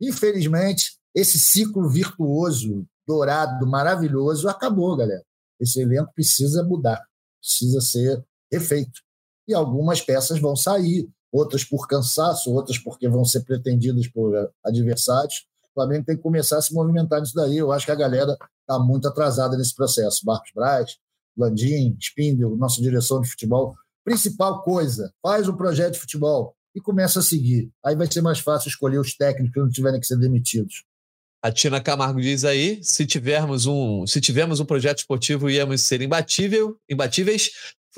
Infelizmente, esse ciclo virtuoso, dourado, maravilhoso, acabou, galera. Esse elenco precisa mudar, precisa ser refeito. E algumas peças vão sair, outras por cansaço, outras porque vão ser pretendidas por adversários. O Flamengo tem que começar a se movimentar nisso daí. Eu acho que a galera está muito atrasada nesse processo. Marcos Braz, Landim, Spindel, nossa direção de futebol. Principal coisa, faz um projeto de futebol e começa a seguir. Aí vai ser mais fácil escolher os técnicos que não tiverem que ser demitidos. A Tina Camargo diz aí: se tivermos um, se tivermos um projeto esportivo, íamos ser imbatível, imbatíveis.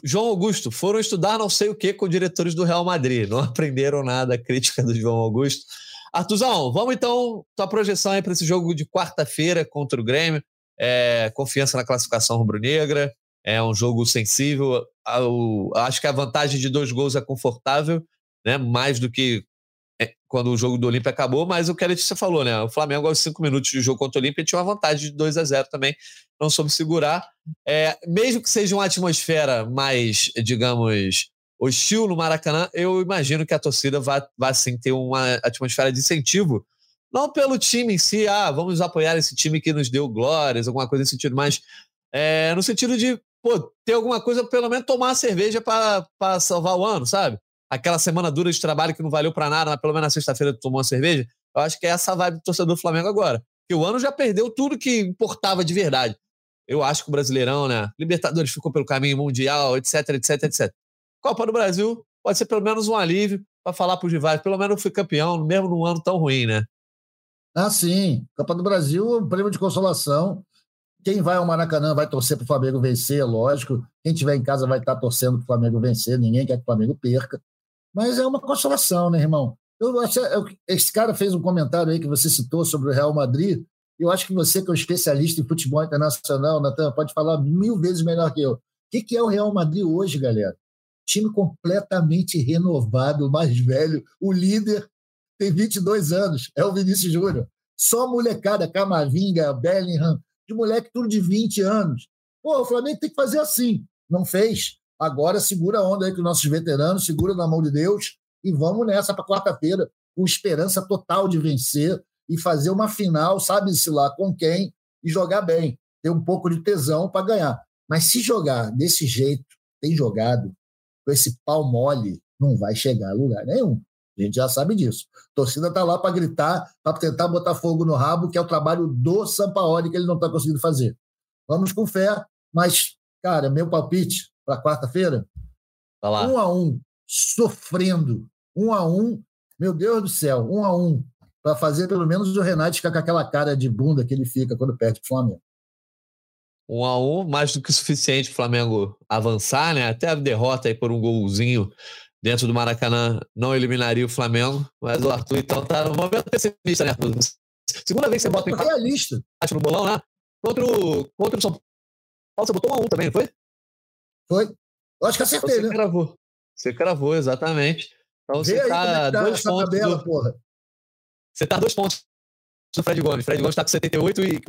João Augusto, foram estudar não sei o que com diretores do Real Madrid. Não aprenderam nada, a crítica do João Augusto. Artuzão, vamos então, tua projeção aí para esse jogo de quarta-feira contra o Grêmio. É, confiança na classificação rubro-negra. É um jogo sensível. Acho que a vantagem de dois gols é confortável, né? mais do que é, quando o jogo do Olímpia acabou, mas o que a Letícia falou, né? O Flamengo, aos cinco minutos de jogo contra o Olímpia, tinha uma vantagem de 2 a 0 também, não soube segurar. É, mesmo que seja uma atmosfera mais, digamos, hostil no Maracanã, eu imagino que a torcida vai, vai sim ter uma atmosfera de incentivo. Não pelo time em si, ah, vamos apoiar esse time que nos deu glórias, alguma coisa nesse sentido, mas é, no sentido de pô, ter alguma coisa, pelo menos tomar uma cerveja para salvar o ano, sabe? aquela semana dura de trabalho que não valeu para nada, mas pelo menos na sexta-feira tu tomou uma cerveja. Eu acho que é essa vibe do torcedor do Flamengo agora. Que o ano já perdeu tudo que importava de verdade. Eu acho que o Brasileirão, né? Libertadores ficou pelo caminho mundial, etc, etc, etc. Copa do Brasil pode ser pelo menos um alívio para falar para os rivais. Pelo menos fui campeão, mesmo num ano tão ruim, né? Ah, sim. Copa do Brasil, prêmio de consolação. Quem vai ao Maracanã vai torcer para o Flamengo vencer, lógico. Quem estiver em casa vai estar torcendo para o Flamengo vencer. Ninguém quer que o Flamengo perca. Mas é uma consolação, né, irmão? Eu, esse cara fez um comentário aí que você citou sobre o Real Madrid. Eu acho que você, que é um especialista em futebol internacional, Natan, pode falar mil vezes melhor que eu. O que é o Real Madrid hoje, galera? Time completamente renovado, mais velho. O líder tem 22 anos, é o Vinícius Júnior. Só molecada, Camavinga, Bellingham, de moleque tudo de 20 anos. Pô, o Flamengo tem que fazer assim. Não fez. Agora segura a onda aí com os nossos veteranos, segura na mão de Deus e vamos nessa para quarta-feira com esperança total de vencer e fazer uma final, sabe-se lá com quem, e jogar bem, ter um pouco de tesão para ganhar. Mas se jogar desse jeito, tem jogado, com esse pau mole, não vai chegar a lugar nenhum. A gente já sabe disso. A torcida está lá para gritar, para tentar botar fogo no rabo, que é o trabalho do Sampaoli que ele não está conseguindo fazer. Vamos com fé, mas, cara, meu palpite, para quarta-feira? Um a um, sofrendo. Um a um, meu Deus do céu, um a um. Para fazer pelo menos o Renato ficar com aquela cara de bunda que ele fica quando perde o Flamengo. Um a um, mais do que o suficiente para o Flamengo avançar, né? Até a derrota aí por um golzinho dentro do Maracanã não eliminaria o Flamengo. Mas o Arthur, então, tá no momento pessimista, né, Arthur? Segunda vez que você bota em realista. no bolão, né? Contra o, contra o São Paulo, você botou um a um também, não foi? Foi. Eu acho que acertei, você né? Cravou. Você cravou, exatamente. Então você tá, é tá dois pontos. Tabela, do... porra. Você tá dois pontos do Fred Gomes. Fred Gomes está com 78 e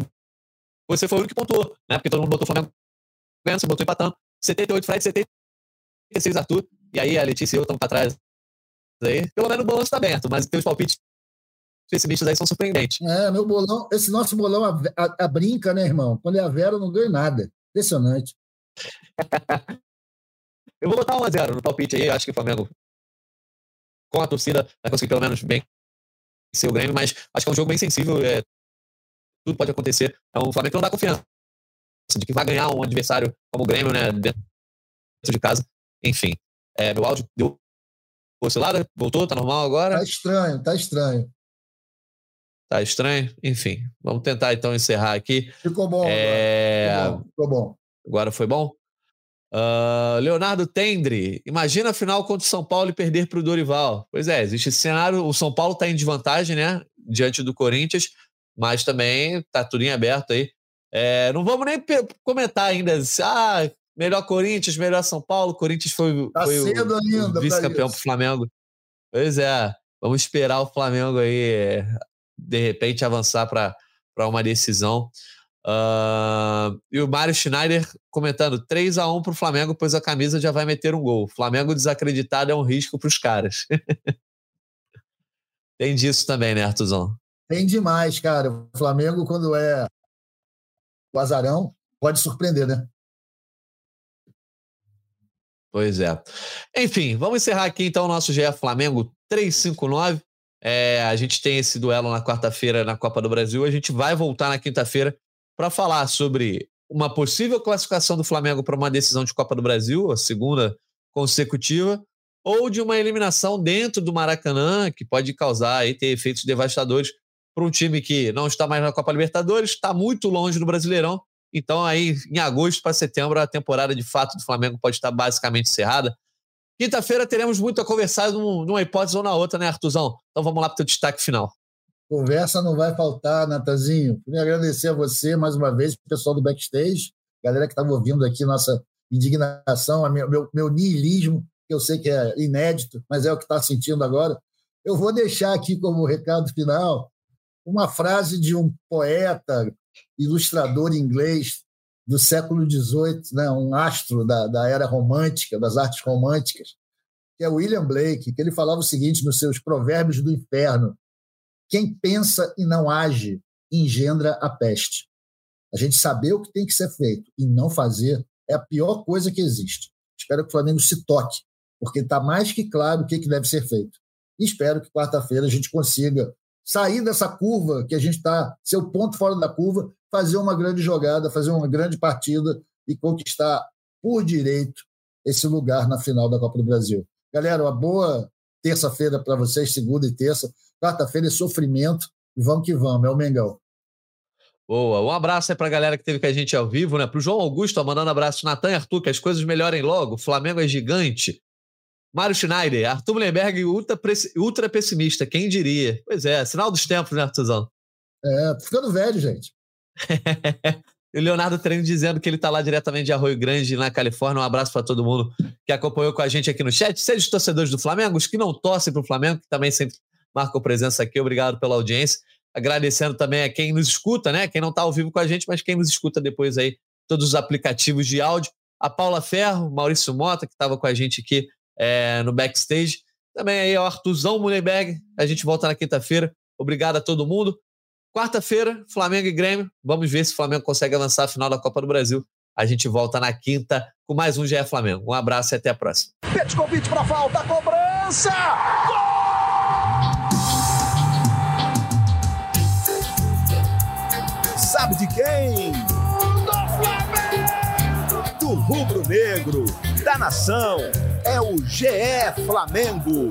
você foi o único que pontuou, né? Porque todo mundo botou o Flamengo ganhando, você botou empatando. 78 Fred, 76 Arthur. E aí a Letícia e eu estamos para trás. Aí, pelo menos o balanço está aberto, mas teus palpites pessimistas aí são surpreendentes. É, meu bolão, esse nosso bolão a, a, a brinca, né, irmão? Quando é a Vera, eu não ganho nada. Impressionante. eu vou botar 1x0 no palpite aí. Acho que o Flamengo, com a torcida, vai conseguir pelo menos bem ser o Grêmio, mas acho que é um jogo bem sensível. É, tudo pode acontecer. Então o Flamengo não dá confiança de que vai ganhar um adversário como o Grêmio, né? Dentro de casa. Enfim. É, meu áudio deu oscilada? Voltou? Tá normal agora? Tá estranho, tá estranho. Tá estranho? Enfim, vamos tentar então encerrar aqui. Ficou bom. É... Ficou bom. Ficou bom. Agora foi bom? Uh, Leonardo Tendre, imagina a final contra o São Paulo e perder para o Dorival. Pois é, existe esse cenário. O São Paulo está em desvantagem, né? Diante do Corinthians. mas também tá tudo em aberto aí. É, não vamos nem comentar ainda. Ah, melhor Corinthians, melhor São Paulo. Corinthians foi, tá foi o, o vice-campeão pro Flamengo. Pois é, vamos esperar o Flamengo aí, de repente, avançar para uma decisão. Uh, e o Mário Schneider comentando 3 a 1 para o Flamengo, pois a camisa já vai meter um gol. Flamengo desacreditado é um risco para os caras. Tem disso também, né, Artuzão? Tem demais, cara. O Flamengo, quando é o azarão, pode surpreender, né? Pois é. Enfim, vamos encerrar aqui então o nosso GE Flamengo 359. É, a gente tem esse duelo na quarta-feira na Copa do Brasil. A gente vai voltar na quinta-feira para falar sobre uma possível classificação do Flamengo para uma decisão de Copa do Brasil, a segunda consecutiva, ou de uma eliminação dentro do Maracanã, que pode causar e ter efeitos devastadores para um time que não está mais na Copa Libertadores, está muito longe do Brasileirão. Então, aí, em agosto para setembro, a temporada de fato do Flamengo pode estar basicamente encerrada. Quinta-feira teremos muito a conversar numa hipótese ou na outra, né, Artuzão? Então vamos lá para o teu destaque final. Conversa não vai faltar, Natazinho. Queria agradecer a você mais uma vez, pessoal do backstage, galera que estava ouvindo aqui nossa indignação, meu, meu niilismo, que eu sei que é inédito, mas é o que está sentindo agora. Eu vou deixar aqui como recado final uma frase de um poeta, ilustrador inglês do século XVIII, né, um astro da, da era romântica, das artes românticas, que é William Blake, que ele falava o seguinte nos seus Provérbios do Inferno: quem pensa e não age engendra a peste. A gente saber o que tem que ser feito e não fazer é a pior coisa que existe. Espero que o Flamengo se toque, porque está mais que claro o que, que deve ser feito. E espero que quarta-feira a gente consiga sair dessa curva que a gente está, ser o ponto fora da curva, fazer uma grande jogada, fazer uma grande partida e conquistar por direito esse lugar na final da Copa do Brasil. Galera, uma boa terça-feira para vocês, segunda e terça. Quarta-feira é sofrimento e vamos que vamos, é o Mengão. Boa, um abraço aí para a galera que teve com a gente ao vivo, né? Para o João Augusto, ó, mandando abraço. Natan e Arthur, que as coisas melhorem logo. O Flamengo é gigante. Mário Schneider, Arthur Mullenberg, ultra, ultra pessimista, quem diria? Pois é, sinal dos tempos, né, Arthurzão? É, tô ficando velho, gente. e o Leonardo Treino dizendo que ele está lá diretamente de Arroio Grande, na Califórnia. Um abraço para todo mundo que acompanhou com a gente aqui no chat. Seja os torcedores do Flamengo, os que não torcem para o Flamengo, que também sempre marcam presença aqui. Obrigado pela audiência. Agradecendo também a quem nos escuta, né? Quem não está ao vivo com a gente, mas quem nos escuta depois aí, todos os aplicativos de áudio. A Paula Ferro, Maurício Mota, que estava com a gente aqui é, no backstage. Também aí, o Artuzão Mullenberg. A gente volta na quinta-feira. Obrigado a todo mundo. Quarta-feira, Flamengo e Grêmio. Vamos ver se o Flamengo consegue avançar a final da Copa do Brasil. A gente volta na quinta com mais um GE Flamengo. Um abraço e até a próxima. Convite para falta, cobrança! Gol! Sabe de quem? Do Flamengo! Do rubro-negro, da nação, é o GE Flamengo.